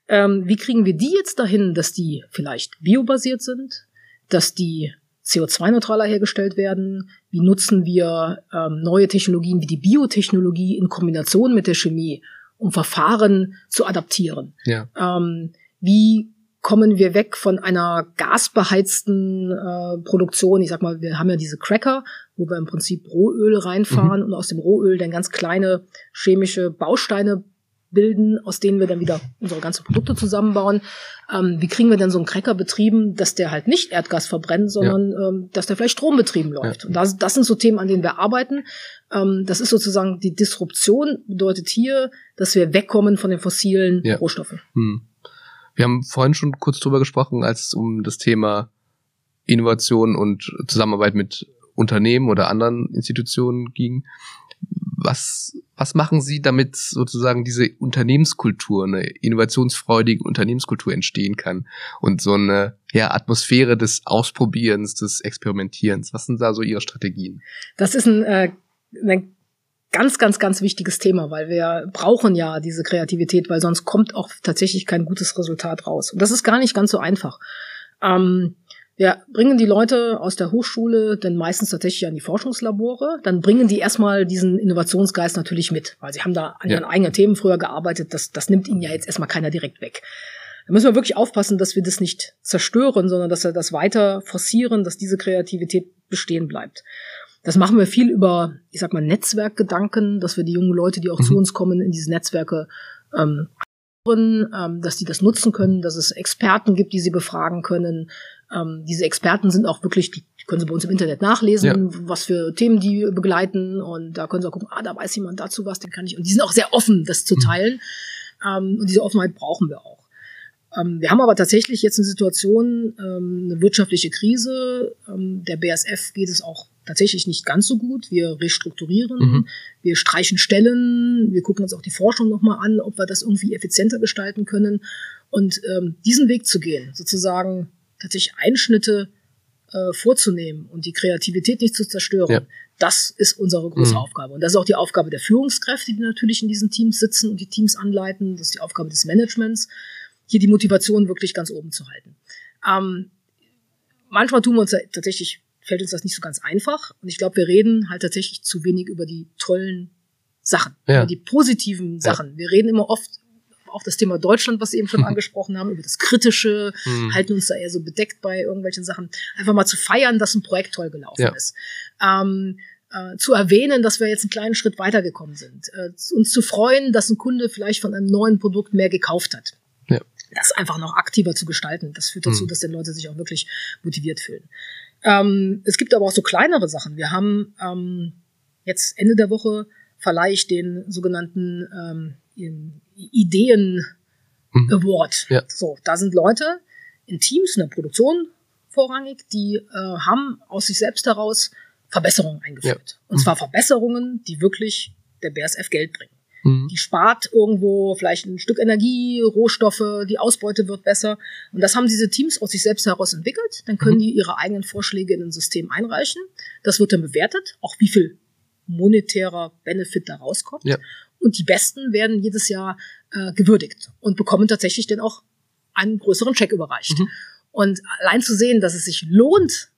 Ähm, wie kriegen wir die jetzt dahin, dass die vielleicht biobasiert sind, dass die CO2-neutraler hergestellt werden? Wie nutzen wir ähm, neue Technologien wie die Biotechnologie in Kombination mit der Chemie, um Verfahren zu adaptieren? Ja. Ähm, wie kommen wir weg von einer gasbeheizten äh, Produktion. Ich sag mal, wir haben ja diese Cracker, wo wir im Prinzip Rohöl reinfahren mhm. und aus dem Rohöl dann ganz kleine chemische Bausteine bilden, aus denen wir dann wieder unsere ganzen Produkte zusammenbauen. Ähm, wie kriegen wir denn so einen Cracker betrieben, dass der halt nicht Erdgas verbrennt, sondern ja. ähm, dass der vielleicht strombetrieben läuft? Ja. Und das, das sind so Themen, an denen wir arbeiten. Ähm, das ist sozusagen die Disruption, bedeutet hier, dass wir wegkommen von den fossilen ja. Rohstoffen. Hm. Wir haben vorhin schon kurz drüber gesprochen, als es um das Thema Innovation und Zusammenarbeit mit Unternehmen oder anderen Institutionen ging. Was, was machen Sie, damit sozusagen diese Unternehmenskultur, eine innovationsfreudige Unternehmenskultur entstehen kann und so eine ja, Atmosphäre des Ausprobierens, des Experimentierens? Was sind da so Ihre Strategien? Das ist ein, äh, eine ganz, ganz, ganz wichtiges Thema, weil wir brauchen ja diese Kreativität, weil sonst kommt auch tatsächlich kein gutes Resultat raus. Und das ist gar nicht ganz so einfach. Ähm, wir bringen die Leute aus der Hochschule dann meistens tatsächlich an die Forschungslabore. Dann bringen die erstmal diesen Innovationsgeist natürlich mit, weil sie haben da an ja. ihren eigenen Themen früher gearbeitet. Das, das nimmt ihnen ja jetzt erstmal keiner direkt weg. Da müssen wir wirklich aufpassen, dass wir das nicht zerstören, sondern dass wir das weiter forcieren, dass diese Kreativität bestehen bleibt. Das machen wir viel über, ich sag mal, Netzwerkgedanken, dass wir die jungen Leute, die auch mhm. zu uns kommen, in diese Netzwerke ähm, ähm, dass die das nutzen können, dass es Experten gibt, die sie befragen können. Ähm, diese Experten sind auch wirklich, die können sie bei uns im Internet nachlesen, ja. was für Themen die begleiten und da können sie auch gucken, ah, da weiß jemand dazu was, den kann ich. Und die sind auch sehr offen, das zu mhm. teilen. Mhm. und diese Offenheit brauchen wir auch. Ähm, wir haben aber tatsächlich jetzt eine Situation, ähm, eine wirtschaftliche Krise. Ähm, der BSF geht es auch tatsächlich nicht ganz so gut. Wir restrukturieren, mhm. wir streichen Stellen, wir gucken uns auch die Forschung nochmal an, ob wir das irgendwie effizienter gestalten können. Und ähm, diesen Weg zu gehen, sozusagen tatsächlich Einschnitte äh, vorzunehmen und die Kreativität nicht zu zerstören, ja. das ist unsere große mhm. Aufgabe. Und das ist auch die Aufgabe der Führungskräfte, die natürlich in diesen Teams sitzen und die Teams anleiten. Das ist die Aufgabe des Managements hier die Motivation wirklich ganz oben zu halten. Ähm, manchmal tun wir uns tatsächlich, fällt uns das nicht so ganz einfach. Und ich glaube, wir reden halt tatsächlich zu wenig über die tollen Sachen, ja. über die positiven Sachen. Ja. Wir reden immer oft auch das Thema Deutschland, was Sie eben schon angesprochen haben, über das Kritische, mhm. halten uns da eher so bedeckt bei irgendwelchen Sachen. Einfach mal zu feiern, dass ein Projekt toll gelaufen ja. ist. Ähm, äh, zu erwähnen, dass wir jetzt einen kleinen Schritt weitergekommen sind. Äh, uns zu freuen, dass ein Kunde vielleicht von einem neuen Produkt mehr gekauft hat das einfach noch aktiver zu gestalten. Das führt dazu, mhm. dass die Leute sich auch wirklich motiviert fühlen. Ähm, es gibt aber auch so kleinere Sachen. Wir haben ähm, jetzt Ende der Woche verleihe ich den sogenannten ähm, Ideen mhm. Award. Ja. So, da sind Leute in Teams, in der Produktion vorrangig, die äh, haben aus sich selbst heraus Verbesserungen eingeführt. Ja. Und zwar Verbesserungen, die wirklich der BSF Geld bringen. Mhm. Die spart irgendwo vielleicht ein Stück Energie, Rohstoffe, die Ausbeute wird besser. Und das haben diese Teams aus sich selbst heraus entwickelt. Dann können mhm. die ihre eigenen Vorschläge in ein System einreichen. Das wird dann bewertet, auch wie viel monetärer Benefit da rauskommt. Ja. Und die Besten werden jedes Jahr äh, gewürdigt und bekommen tatsächlich dann auch einen größeren Check überreicht. Mhm. Und allein zu sehen, dass es sich lohnt,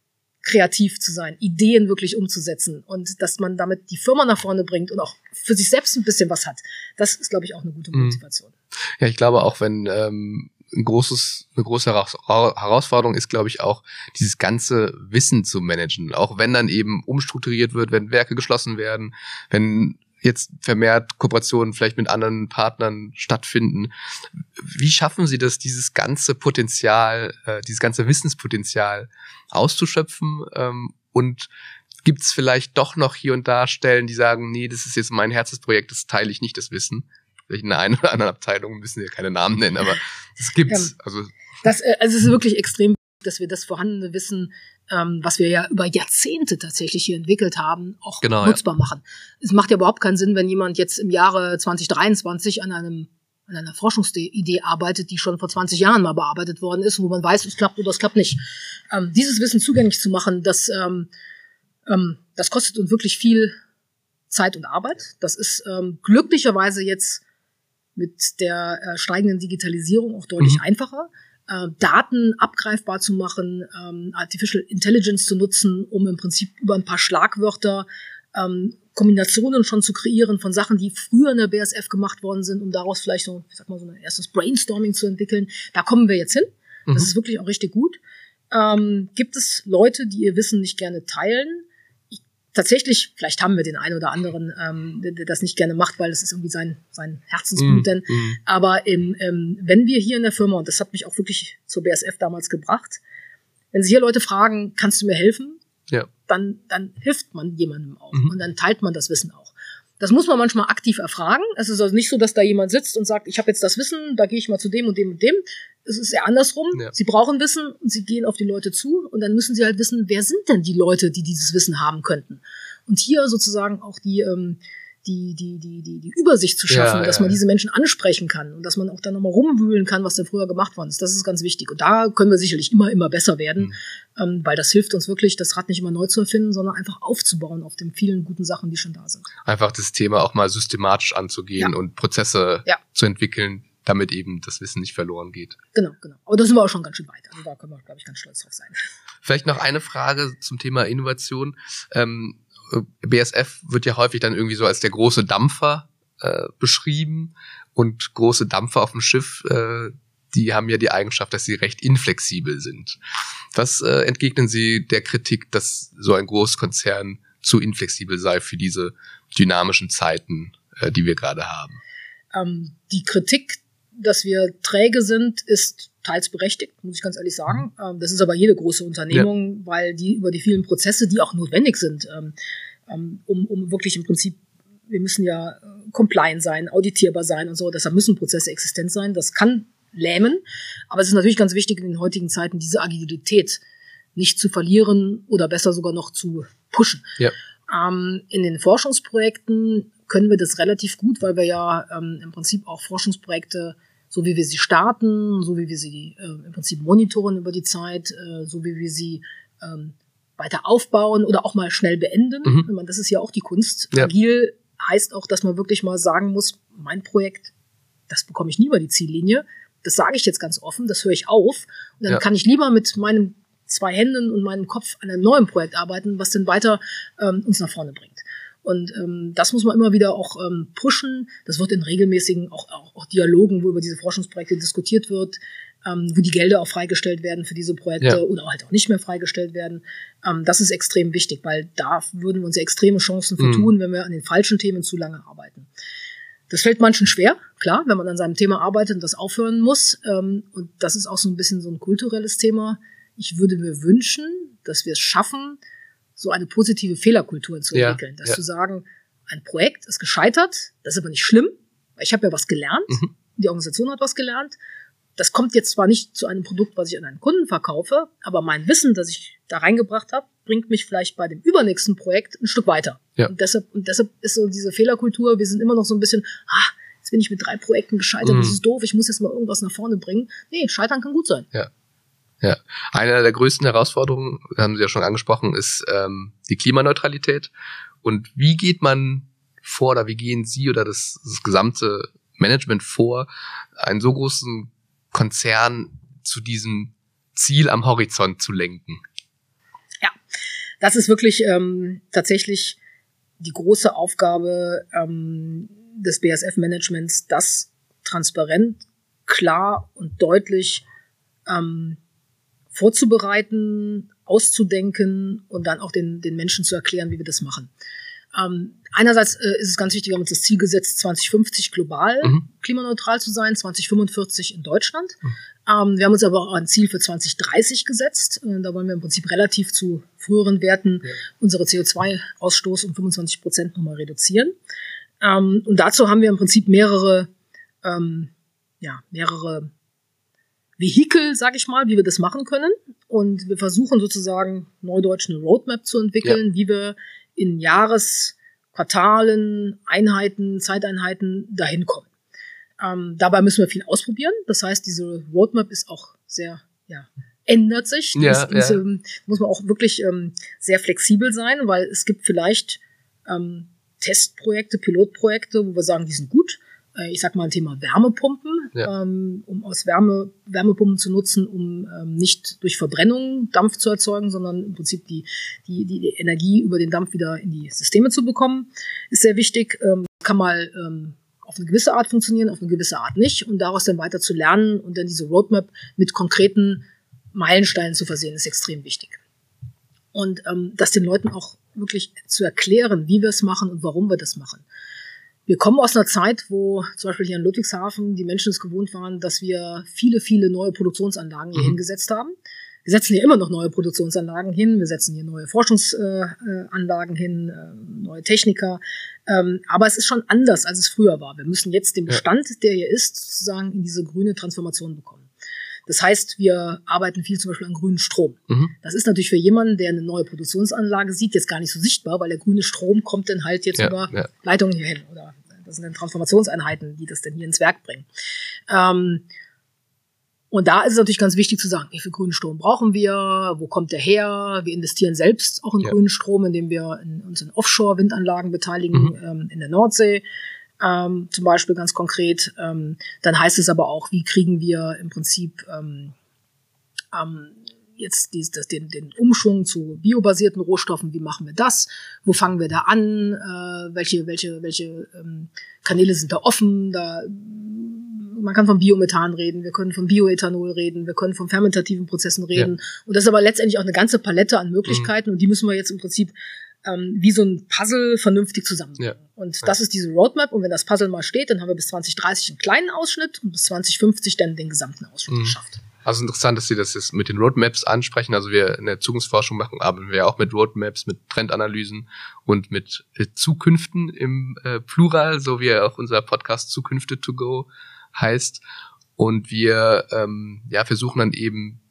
kreativ zu sein, Ideen wirklich umzusetzen und dass man damit die Firma nach vorne bringt und auch für sich selbst ein bisschen was hat. Das ist, glaube ich, auch eine gute mhm. Motivation. Ja, ich glaube auch, wenn ähm, ein großes, eine große Herausforderung ist, glaube ich, auch dieses ganze Wissen zu managen. Auch wenn dann eben umstrukturiert wird, wenn Werke geschlossen werden, wenn jetzt vermehrt Kooperationen vielleicht mit anderen Partnern stattfinden. Wie schaffen Sie das, dieses ganze Potenzial, äh, dieses ganze Wissenspotenzial auszuschöpfen? Ähm, und gibt es vielleicht doch noch hier und da Stellen, die sagen, nee, das ist jetzt mein Herzensprojekt, das teile ich nicht, das Wissen. Vielleicht in der einen oder anderen Abteilung müssen wir keine Namen nennen, aber das gibt's. Also, das, äh, also es ist wirklich extrem, dass wir das vorhandene Wissen ähm, was wir ja über Jahrzehnte tatsächlich hier entwickelt haben, auch genau, nutzbar ja. machen. Es macht ja überhaupt keinen Sinn, wenn jemand jetzt im Jahre 2023 an einem an einer Forschungsidee arbeitet, die schon vor 20 Jahren mal bearbeitet worden ist, wo man weiß, es klappt oder es klappt nicht. Ähm, dieses Wissen zugänglich zu machen, das, ähm, ähm, das kostet uns wirklich viel Zeit und Arbeit. Das ist ähm, glücklicherweise jetzt mit der äh, steigenden Digitalisierung auch deutlich mhm. einfacher äh, Daten abgreifbar zu machen, ähm, Artificial Intelligence zu nutzen, um im Prinzip über ein paar Schlagwörter ähm, Kombinationen schon zu kreieren von Sachen, die früher in der BSF gemacht worden sind, um daraus vielleicht so, ich sag mal, so ein erstes Brainstorming zu entwickeln. Da kommen wir jetzt hin. Das mhm. ist wirklich auch richtig gut. Ähm, gibt es Leute, die ihr Wissen nicht gerne teilen? Tatsächlich, vielleicht haben wir den einen oder anderen, ähm, der, das nicht gerne macht, weil das ist irgendwie sein, sein Herzensblut. Mm, denn, mm. Aber im, ähm, wenn wir hier in der Firma, und das hat mich auch wirklich zur BSF damals gebracht, wenn sich hier Leute fragen, kannst du mir helfen? Ja. Dann, dann hilft man jemandem auch. Mhm. Und dann teilt man das Wissen auch. Das muss man manchmal aktiv erfragen. Es ist also nicht so, dass da jemand sitzt und sagt, ich habe jetzt das Wissen, da gehe ich mal zu dem und dem und dem. Es ist eher andersrum. Ja. Sie brauchen Wissen und sie gehen auf die Leute zu und dann müssen sie halt wissen, wer sind denn die Leute, die dieses Wissen haben könnten. Und hier sozusagen auch die, ähm, die, die, die, die, die Übersicht zu schaffen, ja, dass man diese Menschen ansprechen kann und dass man auch dann nochmal rumwühlen kann, was da früher gemacht worden ist. Das ist ganz wichtig. Und da können wir sicherlich immer, immer besser werden, mhm. ähm, weil das hilft uns wirklich, das Rad nicht immer neu zu erfinden, sondern einfach aufzubauen auf den vielen guten Sachen, die schon da sind. Einfach das Thema auch mal systematisch anzugehen ja. und Prozesse ja. zu entwickeln, damit eben das Wissen nicht verloren geht. Genau, genau. Aber da sind wir auch schon ganz schön weit. Also da können wir, glaube ich, ganz stolz drauf sein. Vielleicht noch eine Frage zum Thema Innovation. Ähm, äh, BSF wird ja häufig dann irgendwie so als der große Dampfer äh, beschrieben und große Dampfer auf dem Schiff, äh, die haben ja die Eigenschaft, dass sie recht inflexibel sind. Was äh, entgegnen Sie der Kritik, dass so ein Großkonzern zu inflexibel sei für diese dynamischen Zeiten, äh, die wir gerade haben? Ähm, die Kritik, dass wir träge sind, ist teils berechtigt, muss ich ganz ehrlich sagen. Ähm, das ist aber jede große Unternehmung, ja. weil die über die vielen Prozesse, die auch notwendig sind, ähm, ähm, um, um wirklich im Prinzip, wir müssen ja äh, compliant sein, auditierbar sein und so, deshalb müssen Prozesse existent sein. Das kann lähmen, aber es ist natürlich ganz wichtig in den heutigen Zeiten, diese Agilität nicht zu verlieren oder besser sogar noch zu pushen. Ja. Ähm, in den Forschungsprojekten können wir das relativ gut, weil wir ja ähm, im Prinzip auch Forschungsprojekte so wie wir sie starten, so wie wir sie äh, im Prinzip monitoren über die Zeit, äh, so wie wir sie ähm, weiter aufbauen oder auch mal schnell beenden. Mhm. Meine, das ist ja auch die Kunst. Ja. Agil heißt auch, dass man wirklich mal sagen muss, mein Projekt, das bekomme ich nie über die Ziellinie. Das sage ich jetzt ganz offen, das höre ich auf. Und dann ja. kann ich lieber mit meinen zwei Händen und meinem Kopf an einem neuen Projekt arbeiten, was dann weiter ähm, uns nach vorne bringt. Und ähm, das muss man immer wieder auch ähm, pushen. Das wird in regelmäßigen auch, auch, auch Dialogen, wo über diese Forschungsprojekte diskutiert wird, ähm, wo die Gelder auch freigestellt werden für diese Projekte ja. oder halt auch nicht mehr freigestellt werden. Ähm, das ist extrem wichtig, weil da würden wir uns ja extreme Chancen vertun, mhm. wenn wir an den falschen Themen zu lange arbeiten. Das fällt manchen schwer, klar, wenn man an seinem Thema arbeitet und das aufhören muss. Ähm, und das ist auch so ein bisschen so ein kulturelles Thema. Ich würde mir wünschen, dass wir es schaffen, so eine positive Fehlerkultur zu entwickeln. Ja, dass ja. zu sagen, ein Projekt ist gescheitert, das ist aber nicht schlimm, weil ich habe ja was gelernt, mhm. die Organisation hat was gelernt. Das kommt jetzt zwar nicht zu einem Produkt, was ich an einen Kunden verkaufe, aber mein Wissen, das ich da reingebracht habe, bringt mich vielleicht bei dem übernächsten Projekt ein Stück weiter. Ja. Und deshalb, und deshalb ist so diese Fehlerkultur, wir sind immer noch so ein bisschen, ah, jetzt bin ich mit drei Projekten gescheitert, mhm. das ist doof, ich muss jetzt mal irgendwas nach vorne bringen. Nee, scheitern kann gut sein. Ja. Ja, eine der größten Herausforderungen, haben Sie ja schon angesprochen, ist ähm, die Klimaneutralität. Und wie geht man vor oder wie gehen Sie oder das, das gesamte Management vor, einen so großen Konzern zu diesem Ziel am Horizont zu lenken? Ja, das ist wirklich ähm, tatsächlich die große Aufgabe ähm, des BSF-Managements, das transparent, klar und deutlich ähm, vorzubereiten, auszudenken und dann auch den, den Menschen zu erklären, wie wir das machen. Ähm, einerseits äh, ist es ganz wichtig, wir haben uns das Ziel gesetzt, 2050 global mhm. klimaneutral zu sein, 2045 in Deutschland. Mhm. Ähm, wir haben uns aber auch ein Ziel für 2030 gesetzt. Äh, da wollen wir im Prinzip relativ zu früheren Werten ja. unsere CO2-Ausstoß um 25 Prozent nochmal reduzieren. Ähm, und dazu haben wir im Prinzip mehrere, ähm, ja, mehrere Vehikel, sag ich mal, wie wir das machen können. Und wir versuchen sozusagen neudeutsch eine Roadmap zu entwickeln, ja. wie wir in Jahres, Quartalen, Einheiten, Zeiteinheiten dahin kommen. Ähm, dabei müssen wir viel ausprobieren. Das heißt, diese Roadmap ist auch sehr, ja, ändert sich. Ja, das, ja. Diese, muss man auch wirklich ähm, sehr flexibel sein, weil es gibt vielleicht ähm, Testprojekte, Pilotprojekte, wo wir sagen, die sind gut. Äh, ich sag mal ein Thema Wärmepumpen, ja. ähm, um aus Wärme, Wärmepumpen zu nutzen, um ähm, nicht durch Verbrennung Dampf zu erzeugen, sondern im Prinzip die, die, die Energie über den Dampf wieder in die Systeme zu bekommen, ist sehr wichtig. Ähm, kann mal ähm, auf eine gewisse Art funktionieren, auf eine gewisse Art nicht und daraus dann weiter zu lernen und dann diese Roadmap mit konkreten Meilensteinen zu versehen, ist extrem wichtig. Und ähm, das den Leuten auch wirklich zu erklären, wie wir es machen und warum wir das machen. Wir kommen aus einer Zeit, wo zum Beispiel hier in Ludwigshafen die Menschen es gewohnt waren, dass wir viele, viele neue Produktionsanlagen hier mhm. hingesetzt haben. Wir setzen hier immer noch neue Produktionsanlagen hin, wir setzen hier neue Forschungsanlagen hin, äh, neue Techniker. Ähm, aber es ist schon anders, als es früher war. Wir müssen jetzt den Bestand, der hier ist, sozusagen in diese grüne Transformation bekommen. Das heißt, wir arbeiten viel zum Beispiel an grünen Strom. Mhm. Das ist natürlich für jemanden, der eine neue Produktionsanlage sieht, jetzt gar nicht so sichtbar, weil der grüne Strom kommt dann halt jetzt ja, über ja. Leitungen hierhin oder das sind dann Transformationseinheiten, die das dann hier ins Werk bringen. Ähm, und da ist es natürlich ganz wichtig zu sagen, wie viel grünen Strom brauchen wir, wo kommt der her? Wir investieren selbst auch in ja. grünen Strom, indem wir in, uns in Offshore-Windanlagen beteiligen mhm. ähm, in der Nordsee ähm, zum Beispiel ganz konkret. Ähm, dann heißt es aber auch, wie kriegen wir im Prinzip ähm, ähm, jetzt dies, das, den, den Umschwung zu biobasierten Rohstoffen, wie machen wir das? Wo fangen wir da an? Äh, welche welche, welche ähm, Kanäle sind da offen? Da, man kann von Biomethan reden, wir können von Bioethanol reden, wir können von fermentativen Prozessen reden. Ja. Und das ist aber letztendlich auch eine ganze Palette an Möglichkeiten mhm. und die müssen wir jetzt im Prinzip ähm, wie so ein Puzzle vernünftig zusammen. Ja. Und das ist diese Roadmap. Und wenn das Puzzle mal steht, dann haben wir bis 2030 einen kleinen Ausschnitt und bis 2050 dann den gesamten Ausschnitt mhm. geschafft. Also interessant, dass Sie das jetzt mit den Roadmaps ansprechen. Also wir in der Zukunftsforschung machen, arbeiten wir auch mit Roadmaps, mit Trendanalysen und mit äh, Zukünften im äh, Plural, so wie auch unser Podcast Zukünfte to go heißt. Und wir ähm, ja, versuchen dann eben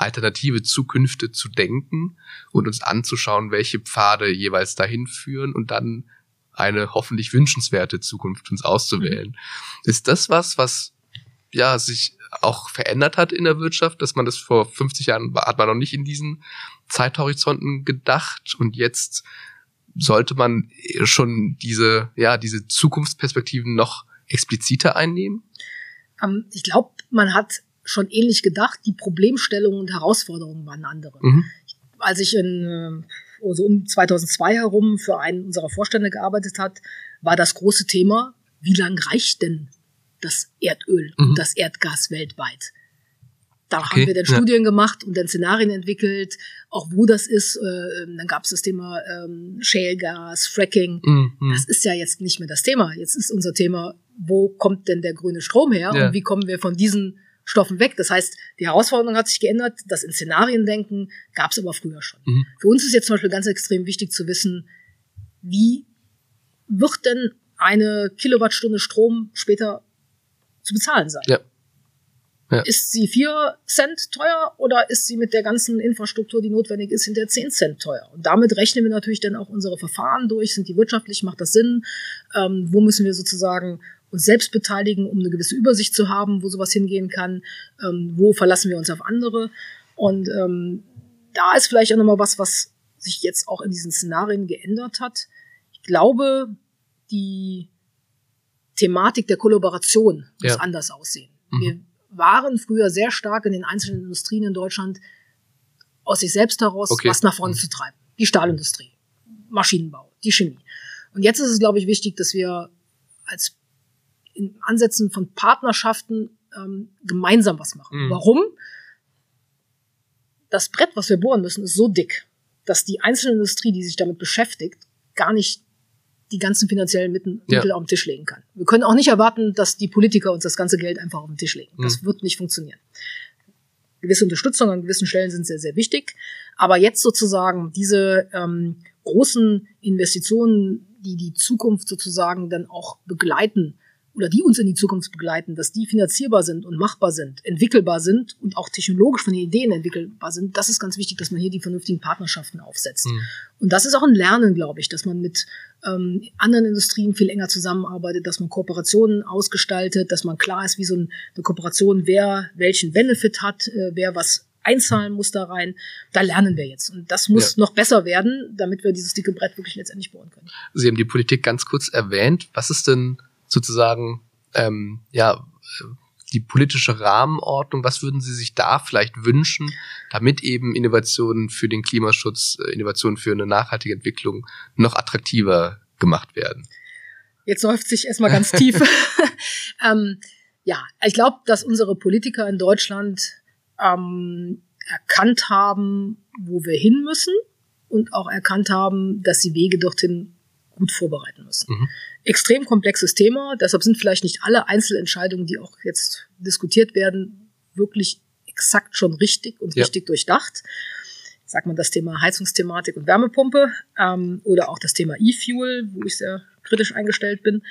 alternative Zukünfte zu denken und uns anzuschauen, welche Pfade jeweils dahin führen und dann eine hoffentlich wünschenswerte Zukunft uns auszuwählen. Mhm. Ist das was, was ja sich auch verändert hat in der Wirtschaft, dass man das vor 50 Jahren hat man noch nicht in diesen Zeithorizonten gedacht und jetzt sollte man schon diese ja diese Zukunftsperspektiven noch expliziter einnehmen? Ähm, ich glaube, man hat schon ähnlich gedacht. Die Problemstellungen und Herausforderungen waren andere. Mhm. Als ich in, äh, also um 2002 herum für einen unserer Vorstände gearbeitet hat, war das große Thema, wie lang reicht denn das Erdöl mhm. und das Erdgas weltweit? Da okay, haben wir dann ja. Studien gemacht und dann Szenarien entwickelt, auch wo das ist. Äh, dann gab es das Thema ähm, Shale-Gas, Fracking. Mhm. Das ist ja jetzt nicht mehr das Thema. Jetzt ist unser Thema, wo kommt denn der grüne Strom her ja. und wie kommen wir von diesen Stoffen weg. Das heißt, die Herausforderung hat sich geändert. Das in Szenarien denken gab es aber früher schon. Mhm. Für uns ist jetzt zum Beispiel ganz extrem wichtig zu wissen, wie wird denn eine Kilowattstunde Strom später zu bezahlen sein? Ja. Ja. Ist sie vier Cent teuer oder ist sie mit der ganzen Infrastruktur, die notwendig ist, hinter zehn Cent teuer? Und damit rechnen wir natürlich dann auch unsere Verfahren durch. Sind die wirtschaftlich? Macht das Sinn? Ähm, wo müssen wir sozusagen uns selbst beteiligen, um eine gewisse Übersicht zu haben, wo sowas hingehen kann? Ähm, wo verlassen wir uns auf andere? Und ähm, da ist vielleicht auch nochmal was, was sich jetzt auch in diesen Szenarien geändert hat. Ich glaube, die Thematik der Kollaboration muss ja. anders aussehen. Mhm. Wir waren früher sehr stark in den einzelnen Industrien in Deutschland aus sich selbst heraus okay. was nach vorne mhm. zu treiben. Die Stahlindustrie, Maschinenbau, die Chemie. Und jetzt ist es, glaube ich, wichtig, dass wir als in Ansätzen von Partnerschaften ähm, gemeinsam was machen. Mhm. Warum? Das Brett, was wir bohren müssen, ist so dick, dass die einzelne Industrie, die sich damit beschäftigt, gar nicht die ganzen finanziellen Mittel ja. auf den Tisch legen kann. Wir können auch nicht erwarten, dass die Politiker uns das ganze Geld einfach auf den Tisch legen. Das mhm. wird nicht funktionieren. Gewisse Unterstützung an gewissen Stellen sind sehr, sehr wichtig. Aber jetzt sozusagen diese ähm, großen Investitionen, die die Zukunft sozusagen dann auch begleiten, oder die uns in die Zukunft begleiten, dass die finanzierbar sind und machbar sind, entwickelbar sind und auch technologisch von den Ideen entwickelbar sind, das ist ganz wichtig, dass man hier die vernünftigen Partnerschaften aufsetzt. Mhm. Und das ist auch ein Lernen, glaube ich, dass man mit ähm, anderen Industrien viel enger zusammenarbeitet, dass man Kooperationen ausgestaltet, dass man klar ist, wie so eine Kooperation, wer welchen Benefit hat, äh, wer was einzahlen muss da rein. Da lernen wir jetzt. Und das muss ja. noch besser werden, damit wir dieses dicke Brett wirklich letztendlich bohren können. Sie haben die Politik ganz kurz erwähnt. Was ist denn sozusagen ähm, ja die politische Rahmenordnung, was würden Sie sich da vielleicht wünschen, damit eben Innovationen für den Klimaschutz, äh, Innovationen für eine nachhaltige Entwicklung noch attraktiver gemacht werden? Jetzt läuft sich erstmal ganz tief. ähm, ja, ich glaube, dass unsere Politiker in Deutschland ähm, erkannt haben, wo wir hin müssen und auch erkannt haben, dass sie Wege dorthin gut vorbereiten müssen. Mhm extrem komplexes Thema. Deshalb sind vielleicht nicht alle Einzelentscheidungen, die auch jetzt diskutiert werden, wirklich exakt schon richtig und ja. richtig durchdacht. Sagt man das Thema Heizungsthematik und Wärmepumpe ähm, oder auch das Thema E-Fuel, wo ich sehr kritisch eingestellt bin.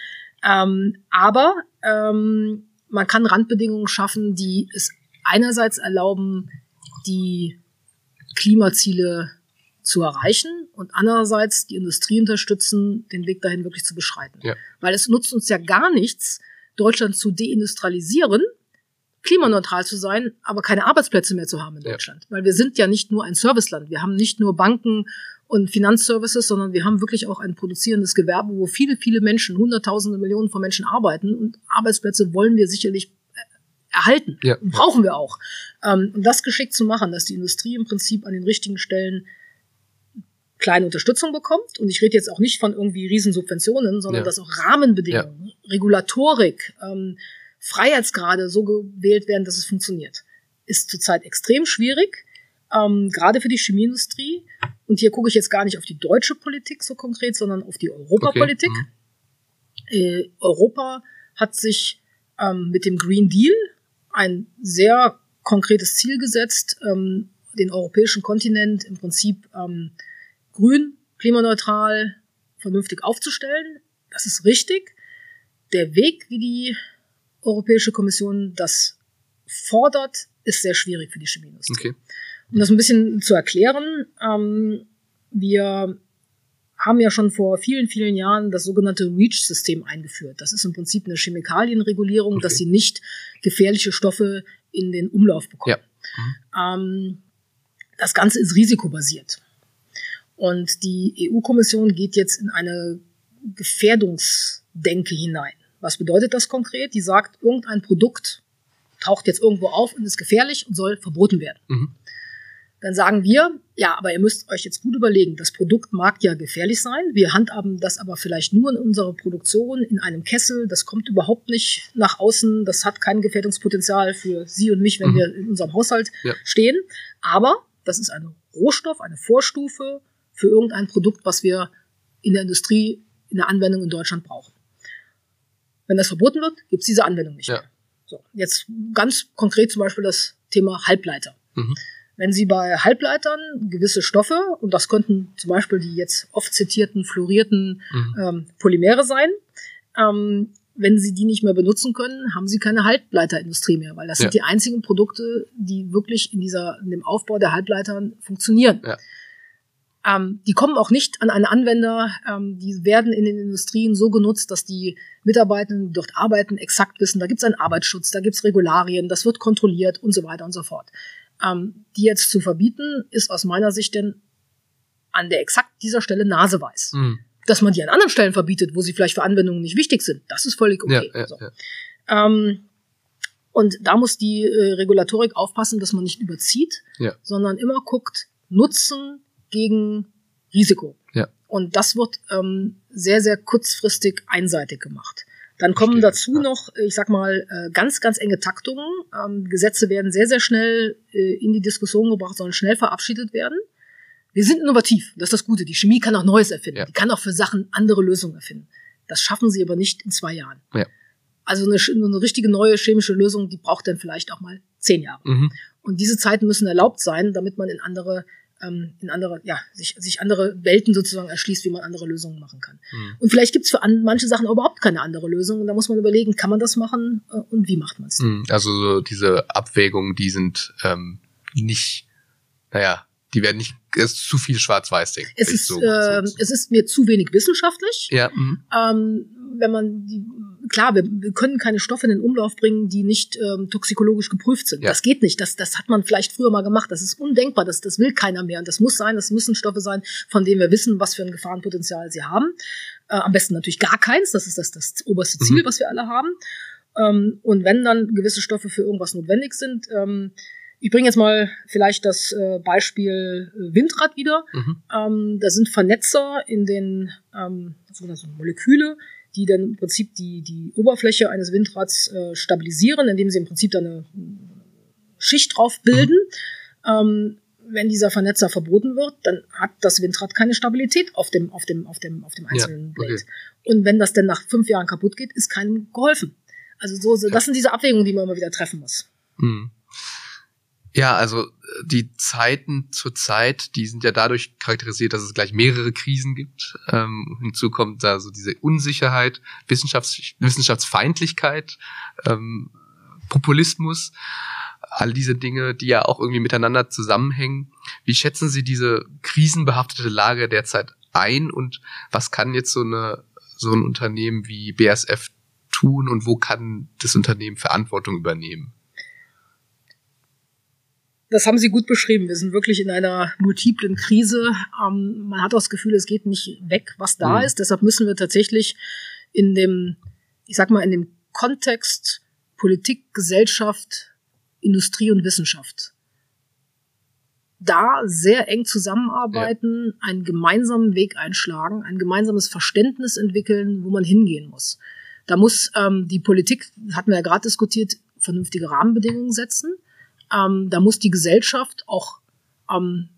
Ähm, aber ähm, man kann Randbedingungen schaffen, die es einerseits erlauben, die Klimaziele zu erreichen und andererseits die Industrie unterstützen, den Weg dahin wirklich zu beschreiten. Ja. Weil es nutzt uns ja gar nichts, Deutschland zu deindustrialisieren, klimaneutral zu sein, aber keine Arbeitsplätze mehr zu haben in Deutschland. Ja. Weil wir sind ja nicht nur ein Serviceland. Wir haben nicht nur Banken und Finanzservices, sondern wir haben wirklich auch ein produzierendes Gewerbe, wo viele, viele Menschen, Hunderttausende, Millionen von Menschen arbeiten und Arbeitsplätze wollen wir sicherlich äh, erhalten. Ja. Brauchen wir auch. Ähm, um das geschickt zu machen, dass die Industrie im Prinzip an den richtigen Stellen kleine Unterstützung bekommt. Und ich rede jetzt auch nicht von irgendwie Riesensubventionen, sondern ja. dass auch Rahmenbedingungen, ja. Regulatorik, ähm, Freiheitsgrade so gewählt werden, dass es funktioniert. Ist zurzeit extrem schwierig, ähm, gerade für die Chemieindustrie. Und hier gucke ich jetzt gar nicht auf die deutsche Politik so konkret, sondern auf die Europapolitik. Okay. Mhm. Äh, Europa hat sich ähm, mit dem Green Deal ein sehr konkretes Ziel gesetzt, ähm, den europäischen Kontinent im Prinzip ähm, grün, klimaneutral, vernünftig aufzustellen. Das ist richtig. Der Weg, wie die Europäische Kommission das fordert, ist sehr schwierig für die Chemieindustrie. Okay. Um das ein bisschen zu erklären, ähm, wir haben ja schon vor vielen, vielen Jahren das sogenannte REACH-System eingeführt. Das ist im Prinzip eine Chemikalienregulierung, okay. dass sie nicht gefährliche Stoffe in den Umlauf bekommen. Ja. Mhm. Ähm, das Ganze ist risikobasiert. Und die EU-Kommission geht jetzt in eine Gefährdungsdenke hinein. Was bedeutet das konkret? Die sagt, irgendein Produkt taucht jetzt irgendwo auf und ist gefährlich und soll verboten werden. Mhm. Dann sagen wir, ja, aber ihr müsst euch jetzt gut überlegen, das Produkt mag ja gefährlich sein. Wir handhaben das aber vielleicht nur in unserer Produktion, in einem Kessel. Das kommt überhaupt nicht nach außen. Das hat kein Gefährdungspotenzial für Sie und mich, wenn mhm. wir in unserem Haushalt ja. stehen. Aber das ist ein Rohstoff, eine Vorstufe für irgendein Produkt, was wir in der Industrie, in der Anwendung in Deutschland brauchen. Wenn das verboten wird, gibt es diese Anwendung nicht ja. mehr. So, jetzt ganz konkret zum Beispiel das Thema Halbleiter. Mhm. Wenn Sie bei Halbleitern gewisse Stoffe, und das könnten zum Beispiel die jetzt oft zitierten fluorierten mhm. ähm, Polymere sein, ähm, wenn sie die nicht mehr benutzen können, haben sie keine Halbleiterindustrie mehr, weil das ja. sind die einzigen Produkte, die wirklich in dieser, in dem Aufbau der Halbleitern funktionieren. Ja. Ähm, die kommen auch nicht an einen Anwender. Ähm, die werden in den Industrien so genutzt, dass die Mitarbeitenden, die dort arbeiten, exakt wissen, da gibt es einen Arbeitsschutz, da gibt es Regularien, das wird kontrolliert und so weiter und so fort. Ähm, die jetzt zu verbieten, ist aus meiner Sicht denn an der exakt dieser Stelle naseweiß. Mhm. Dass man die an anderen Stellen verbietet, wo sie vielleicht für Anwendungen nicht wichtig sind, das ist völlig okay. Ja, ja, so. ja. Ähm, und da muss die äh, Regulatorik aufpassen, dass man nicht überzieht, sondern immer guckt, Nutzen gegen Risiko. Ja. Und das wird ähm, sehr, sehr kurzfristig einseitig gemacht. Dann kommen dazu ja. noch, ich sag mal, äh, ganz, ganz enge Taktungen. Ähm, Gesetze werden sehr, sehr schnell äh, in die Diskussion gebracht, sollen schnell verabschiedet werden. Wir sind innovativ, das ist das Gute. Die Chemie kann auch Neues erfinden. Ja. Die kann auch für Sachen andere Lösungen erfinden. Das schaffen sie aber nicht in zwei Jahren. Ja. Also eine, eine richtige neue chemische Lösung, die braucht dann vielleicht auch mal zehn Jahre. Mhm. Und diese Zeiten müssen erlaubt sein, damit man in andere ähm, in andere, ja, sich, sich andere Welten sozusagen erschließt, wie man andere Lösungen machen kann. Mhm. Und vielleicht gibt es für an, manche Sachen überhaupt keine andere Lösung. Und da muss man überlegen, kann man das machen äh, und wie macht man es? Mhm. Also so diese Abwägungen, die sind ähm, nicht, naja, die werden nicht, es ist zu viel Schwarz-Weiß-Ding. Es ist, so, äh, so. es ist mir zu wenig wissenschaftlich. Ja. Mhm. Ähm, wenn man die, klar, wir, wir können keine Stoffe in den Umlauf bringen, die nicht ähm, toxikologisch geprüft sind. Ja. Das geht nicht. Das, das hat man vielleicht früher mal gemacht. Das ist undenkbar. Das, das will keiner mehr. Und das muss sein. Das müssen Stoffe sein, von denen wir wissen, was für ein Gefahrenpotenzial sie haben. Äh, am besten natürlich gar keins. Das ist das, das oberste Ziel, mhm. was wir alle haben. Ähm, und wenn dann gewisse Stoffe für irgendwas notwendig sind, ähm, ich bringe jetzt mal vielleicht das äh, Beispiel Windrad wieder. Mhm. Ähm, da sind Vernetzer in den ähm, sogenannten Moleküle, die dann im Prinzip die, die Oberfläche eines Windrads äh, stabilisieren, indem sie im Prinzip dann eine Schicht drauf bilden. Mhm. Ähm, wenn dieser Vernetzer verboten wird, dann hat das Windrad keine Stabilität auf dem, auf dem, auf dem, auf dem einzelnen ja, okay. Blade. Und wenn das dann nach fünf Jahren kaputt geht, ist keinem geholfen. Also so, so das sind diese Abwägungen, die man immer wieder treffen muss. Mhm. Ja, also äh, die Zeiten zur Zeit, die sind ja dadurch charakterisiert, dass es gleich mehrere Krisen gibt. Ähm, hinzu kommt da so diese Unsicherheit, Wissenschafts Wissenschaftsfeindlichkeit, ähm, Populismus, all diese Dinge, die ja auch irgendwie miteinander zusammenhängen. Wie schätzen Sie diese krisenbehaftete Lage derzeit ein und was kann jetzt so eine so ein Unternehmen wie BASF tun und wo kann das Unternehmen Verantwortung übernehmen? Das haben Sie gut beschrieben. Wir sind wirklich in einer multiplen Krise. Ähm, man hat auch das Gefühl, es geht nicht weg, was da mhm. ist. Deshalb müssen wir tatsächlich in dem, ich sag mal, in dem Kontext Politik, Gesellschaft, Industrie und Wissenschaft da sehr eng zusammenarbeiten, ja. einen gemeinsamen Weg einschlagen, ein gemeinsames Verständnis entwickeln, wo man hingehen muss. Da muss ähm, die Politik, hatten wir ja gerade diskutiert, vernünftige Rahmenbedingungen setzen. Ähm, da muss die Gesellschaft auch ähm,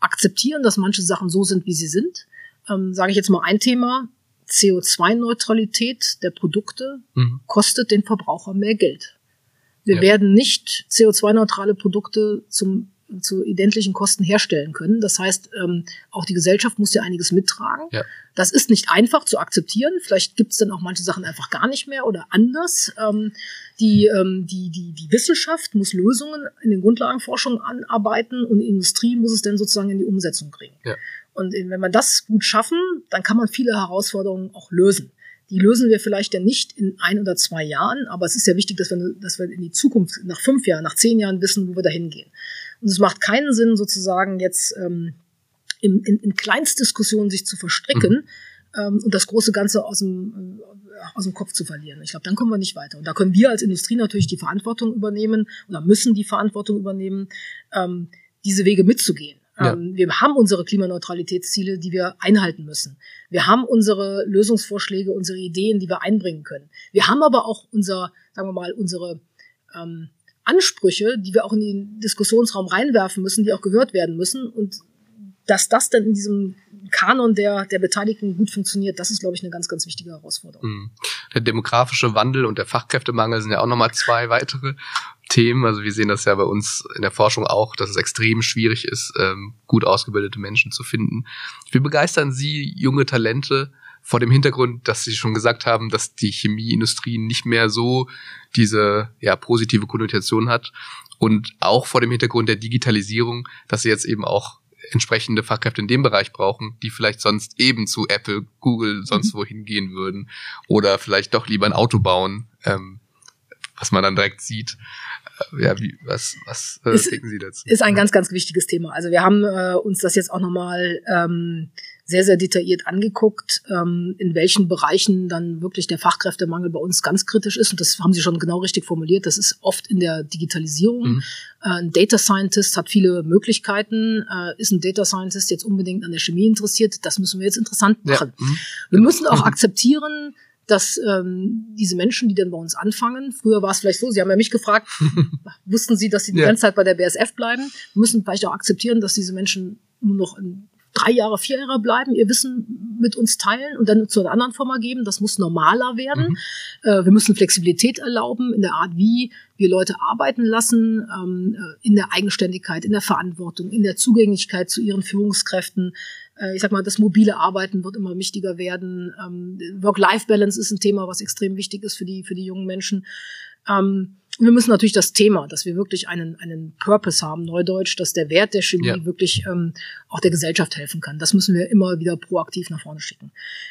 akzeptieren, dass manche Sachen so sind, wie sie sind. Ähm, Sage ich jetzt mal ein Thema. CO2-Neutralität der Produkte mhm. kostet den Verbraucher mehr Geld. Wir ja. werden nicht CO2-neutrale Produkte zum zu identischen Kosten herstellen können. Das heißt, ähm, auch die Gesellschaft muss ja einiges mittragen. Ja. Das ist nicht einfach zu akzeptieren. Vielleicht gibt es dann auch manche Sachen einfach gar nicht mehr oder anders. Ähm, die, ähm, die, die, die Wissenschaft muss Lösungen in den Grundlagenforschungen anarbeiten und die Industrie muss es dann sozusagen in die Umsetzung bringen. Ja. Und wenn wir das gut schaffen, dann kann man viele Herausforderungen auch lösen. Die lösen wir vielleicht dann nicht in ein oder zwei Jahren, aber es ist ja wichtig, dass wir, dass wir in die Zukunft, nach fünf Jahren, nach zehn Jahren wissen, wo wir da hingehen. Und es macht keinen Sinn, sozusagen jetzt ähm, in, in, in Kleinstdiskussionen sich zu verstricken mhm. ähm, und das große Ganze aus dem, äh, aus dem Kopf zu verlieren. Ich glaube, dann kommen wir nicht weiter. Und da können wir als Industrie natürlich die Verantwortung übernehmen oder müssen die Verantwortung übernehmen, ähm, diese Wege mitzugehen. Ja. Ähm, wir haben unsere Klimaneutralitätsziele, die wir einhalten müssen. Wir haben unsere Lösungsvorschläge, unsere Ideen, die wir einbringen können. Wir haben aber auch unser, sagen wir mal, unsere ähm, Ansprüche, die wir auch in den Diskussionsraum reinwerfen müssen, die auch gehört werden müssen. Und dass das dann in diesem Kanon der, der Beteiligten gut funktioniert, das ist, glaube ich, eine ganz, ganz wichtige Herausforderung. Mhm. Der demografische Wandel und der Fachkräftemangel sind ja auch nochmal zwei weitere Themen. Also wir sehen das ja bei uns in der Forschung auch, dass es extrem schwierig ist, ähm, gut ausgebildete Menschen zu finden. Wie begeistern Sie junge Talente vor dem Hintergrund, dass Sie schon gesagt haben, dass die Chemieindustrie nicht mehr so diese ja, positive Konnotation hat und auch vor dem Hintergrund der Digitalisierung, dass sie jetzt eben auch entsprechende Fachkräfte in dem Bereich brauchen, die vielleicht sonst eben zu Apple, Google, sonst mhm. wohin gehen würden oder vielleicht doch lieber ein Auto bauen, ähm, was man dann direkt sieht. Äh, ja, wie, was, was äh, ist, denken Sie dazu? Ist ein ganz, ganz wichtiges Thema. Also wir haben äh, uns das jetzt auch nochmal ähm, sehr, sehr detailliert angeguckt, ähm, in welchen Bereichen dann wirklich der Fachkräftemangel bei uns ganz kritisch ist. Und das haben Sie schon genau richtig formuliert. Das ist oft in der Digitalisierung. Mhm. Äh, ein Data Scientist hat viele Möglichkeiten. Äh, ist ein Data Scientist jetzt unbedingt an der Chemie interessiert? Das müssen wir jetzt interessant machen. Ja. Mhm. Wir müssen auch akzeptieren, dass ähm, diese Menschen, die dann bei uns anfangen, früher war es vielleicht so, Sie haben ja mich gefragt, wussten Sie, dass Sie die ja. ganze Zeit bei der BSF bleiben? Wir müssen vielleicht auch akzeptieren, dass diese Menschen nur noch in drei Jahre, vier Jahre bleiben, ihr Wissen mit uns teilen und dann zu einer anderen Firma geben. Das muss normaler werden. Mhm. Äh, wir müssen Flexibilität erlauben in der Art, wie wir Leute arbeiten lassen, ähm, äh, in der Eigenständigkeit, in der Verantwortung, in der Zugänglichkeit zu ihren Führungskräften. Äh, ich sag mal, das mobile Arbeiten wird immer wichtiger werden. Ähm, Work-Life-Balance ist ein Thema, was extrem wichtig ist für die, für die jungen Menschen. Ähm, wir müssen natürlich das Thema, dass wir wirklich einen, einen Purpose haben, Neudeutsch, dass der Wert der Chemie ja. wirklich ähm, auch der Gesellschaft helfen kann. Das müssen wir immer wieder proaktiv nach vorne schicken.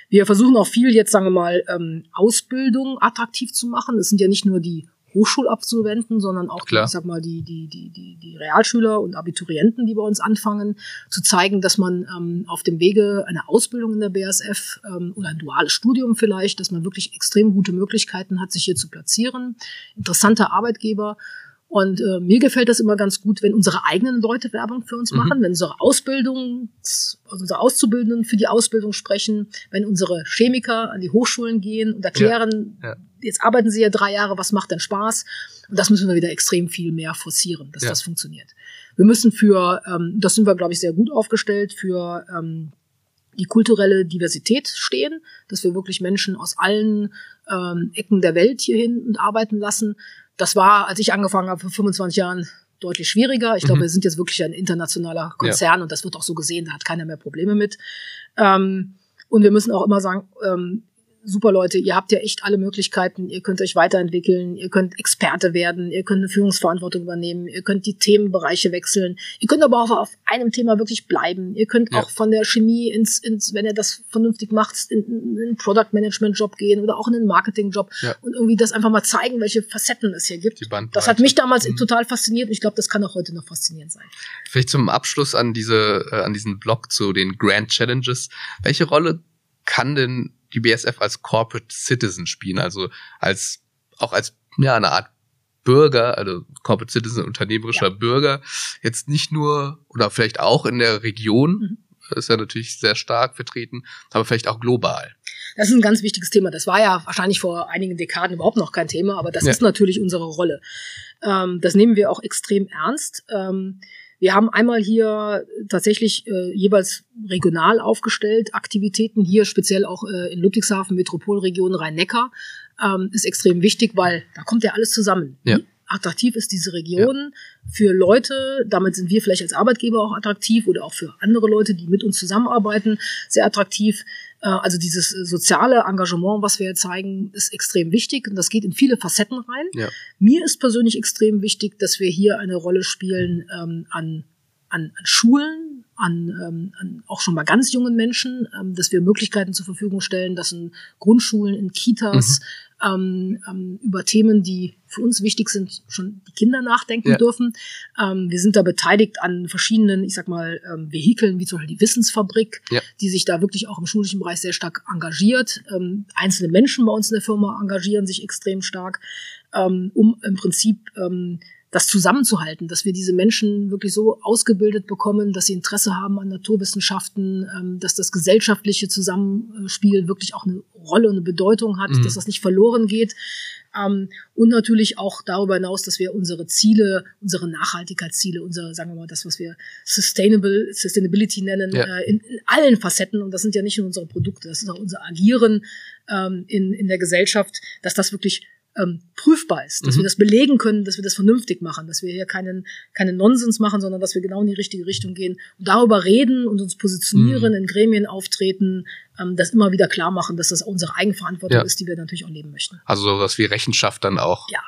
Wir versuchen auch viel jetzt, sagen wir mal, ähm, Ausbildung attraktiv zu machen. Es sind ja nicht nur die Hochschulabsolventen, sondern auch, die, ich sag mal, die, die, die, die, die Realschüler und Abiturienten, die bei uns anfangen, zu zeigen, dass man ähm, auf dem Wege einer Ausbildung in der BASF ähm, oder ein duales Studium vielleicht, dass man wirklich extrem gute Möglichkeiten hat, sich hier zu platzieren. Interessanter Arbeitgeber und äh, mir gefällt das immer ganz gut, wenn unsere eigenen Leute Werbung für uns mhm. machen, wenn unsere Ausbildung, also unsere Auszubildenden für die Ausbildung sprechen, wenn unsere Chemiker an die Hochschulen gehen und erklären, ja. Ja. jetzt arbeiten sie ja drei Jahre, was macht denn Spaß? Und das müssen wir wieder extrem viel mehr forcieren, dass ja. das funktioniert. Wir müssen für, ähm, das sind wir, glaube ich, sehr gut aufgestellt, für ähm, die kulturelle Diversität stehen, dass wir wirklich Menschen aus allen ähm, Ecken der Welt hierhin und arbeiten lassen. Das war, als ich angefangen habe, vor 25 Jahren deutlich schwieriger. Ich glaube, mhm. wir sind jetzt wirklich ein internationaler Konzern ja. und das wird auch so gesehen, da hat keiner mehr Probleme mit. Ähm, und wir müssen auch immer sagen, ähm, super Leute, ihr habt ja echt alle Möglichkeiten, ihr könnt euch weiterentwickeln, ihr könnt Experte werden, ihr könnt eine Führungsverantwortung übernehmen, ihr könnt die Themenbereiche wechseln, ihr könnt aber auch auf einem Thema wirklich bleiben, ihr könnt ja. auch von der Chemie ins, ins, wenn ihr das vernünftig macht, in, in einen Product Management Job gehen oder auch in einen Marketing Job ja. und irgendwie das einfach mal zeigen, welche Facetten es hier gibt. Das hat mich damals mhm. total fasziniert und ich glaube, das kann auch heute noch faszinierend sein. Vielleicht zum Abschluss an diese, äh, an diesen Blog zu den Grand Challenges. Welche Rolle kann denn die BSF als Corporate Citizen spielen, also als auch als ja eine Art Bürger, also Corporate Citizen, unternehmerischer ja. Bürger, jetzt nicht nur oder vielleicht auch in der Region, mhm. ist ja natürlich sehr stark vertreten, aber vielleicht auch global. Das ist ein ganz wichtiges Thema. Das war ja wahrscheinlich vor einigen Dekaden überhaupt noch kein Thema, aber das ja. ist natürlich unsere Rolle. Ähm, das nehmen wir auch extrem ernst. Ähm, wir haben einmal hier tatsächlich äh, jeweils regional aufgestellt Aktivitäten, hier speziell auch äh, in Ludwigshafen, Metropolregion Rhein-Neckar, ähm, ist extrem wichtig, weil da kommt ja alles zusammen. Ja. Attraktiv ist diese Region ja. für Leute, damit sind wir vielleicht als Arbeitgeber auch attraktiv oder auch für andere Leute, die mit uns zusammenarbeiten, sehr attraktiv. Äh, also dieses soziale Engagement, was wir hier zeigen, ist extrem wichtig und das geht in viele Facetten rein. Ja. Mir ist persönlich extrem wichtig, dass wir hier eine Rolle spielen ähm, an, an, an Schulen, an, ähm, an auch schon mal ganz jungen Menschen, ähm, dass wir Möglichkeiten zur Verfügung stellen, dass in Grundschulen, in Kitas, mhm ähm, ähm, über Themen, die für uns wichtig sind, schon die Kinder nachdenken ja. dürfen. Ähm, wir sind da beteiligt an verschiedenen, ich sag mal, ähm, Vehikeln, wie zum Beispiel die Wissensfabrik, ja. die sich da wirklich auch im schulischen Bereich sehr stark engagiert. Ähm, einzelne Menschen bei uns in der Firma engagieren sich extrem stark, ähm, um im Prinzip ähm, das zusammenzuhalten, dass wir diese Menschen wirklich so ausgebildet bekommen, dass sie Interesse haben an Naturwissenschaften, ähm, dass das gesellschaftliche Zusammenspiel wirklich auch eine Rolle und eine Bedeutung hat, mhm. dass das nicht verloren geht. Ähm, und natürlich auch darüber hinaus, dass wir unsere Ziele, unsere Nachhaltigkeitsziele, unser, sagen wir mal, das, was wir Sustainable, Sustainability nennen, ja. äh, in, in, allen Facetten, und das sind ja nicht nur unsere Produkte, das ist auch unser Agieren ähm, in, in der Gesellschaft, dass das wirklich ähm, prüfbar ist, dass mhm. wir das belegen können, dass wir das vernünftig machen, dass wir hier keinen, keinen Nonsens machen, sondern dass wir genau in die richtige Richtung gehen und darüber reden und uns positionieren, mhm. in Gremien auftreten, ähm, das immer wieder klar machen, dass das unsere Eigenverantwortung ja. ist, die wir natürlich auch leben möchten. Also sowas wie Rechenschaft dann auch. Ja.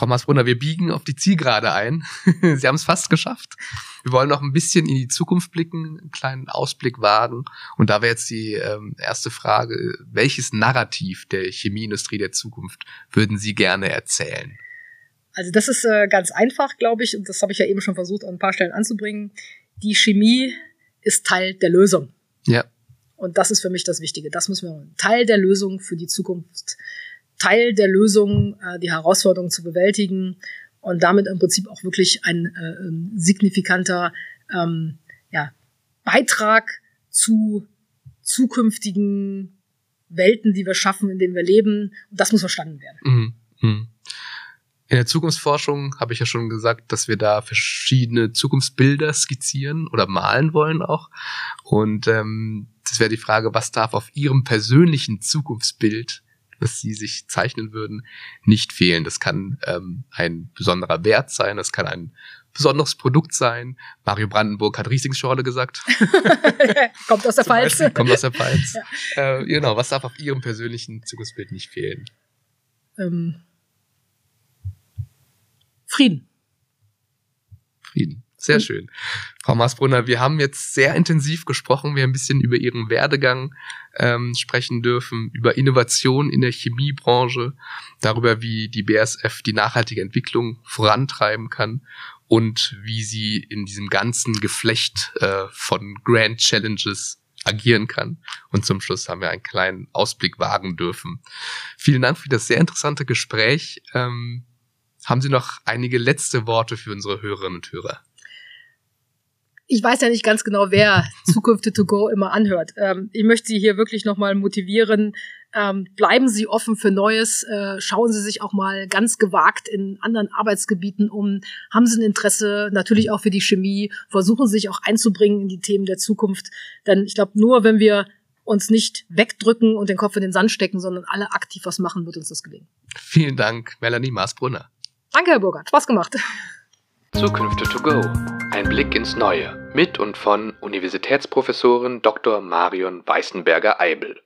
Frau Masbrunner, wir biegen auf die Zielgerade ein. Sie haben es fast geschafft. Wir wollen noch ein bisschen in die Zukunft blicken, einen kleinen Ausblick wagen. Und da wäre jetzt die ähm, erste Frage, welches Narrativ der Chemieindustrie der Zukunft würden Sie gerne erzählen? Also das ist äh, ganz einfach, glaube ich, und das habe ich ja eben schon versucht, an ein paar Stellen anzubringen. Die Chemie ist Teil der Lösung. Ja. Und das ist für mich das Wichtige. Das müssen wir Teil der Lösung für die Zukunft Teil der Lösung, äh, die Herausforderungen zu bewältigen und damit im Prinzip auch wirklich ein äh, ähm, signifikanter ähm, ja, Beitrag zu zukünftigen Welten, die wir schaffen, in denen wir leben. Und das muss verstanden werden. Mhm. Mhm. In der Zukunftsforschung habe ich ja schon gesagt, dass wir da verschiedene Zukunftsbilder skizzieren oder malen wollen auch. Und ähm, das wäre die Frage, was darf auf Ihrem persönlichen Zukunftsbild was sie sich zeichnen würden, nicht fehlen. Das kann ähm, ein besonderer Wert sein, das kann ein besonderes Produkt sein. Mario Brandenburg hat Rieslingsschorle gesagt. kommt aus der Pfalz. Kommt aus der Pfalz. ja. äh, genau, was darf auf Ihrem persönlichen Zukunftsbild nicht fehlen? Ähm, Frieden. Frieden. Sehr mhm. schön. Frau Maasbrunner, wir haben jetzt sehr intensiv gesprochen. Wir haben ein bisschen über Ihren Werdegang ähm, sprechen dürfen, über Innovation in der Chemiebranche, darüber, wie die BSF die nachhaltige Entwicklung vorantreiben kann und wie sie in diesem ganzen Geflecht äh, von Grand Challenges agieren kann. Und zum Schluss haben wir einen kleinen Ausblick wagen dürfen. Vielen Dank für das sehr interessante Gespräch. Ähm, haben Sie noch einige letzte Worte für unsere Hörerinnen und Hörer? Ich weiß ja nicht ganz genau, wer Zukunft to go immer anhört. Ähm, ich möchte Sie hier wirklich nochmal motivieren. Ähm, bleiben Sie offen für Neues. Äh, schauen Sie sich auch mal ganz gewagt in anderen Arbeitsgebieten um. Haben Sie ein Interesse natürlich auch für die Chemie. Versuchen Sie sich auch einzubringen in die Themen der Zukunft. Denn ich glaube, nur wenn wir uns nicht wegdrücken und den Kopf in den Sand stecken, sondern alle aktiv was machen, wird uns das gelingen. Vielen Dank, Melanie Maasbrunner. Danke, Herr Burgert. Spaß gemacht. Zukünfte to go. Ein Blick ins Neue mit und von Universitätsprofessorin Dr. Marion Weißenberger-Eibel.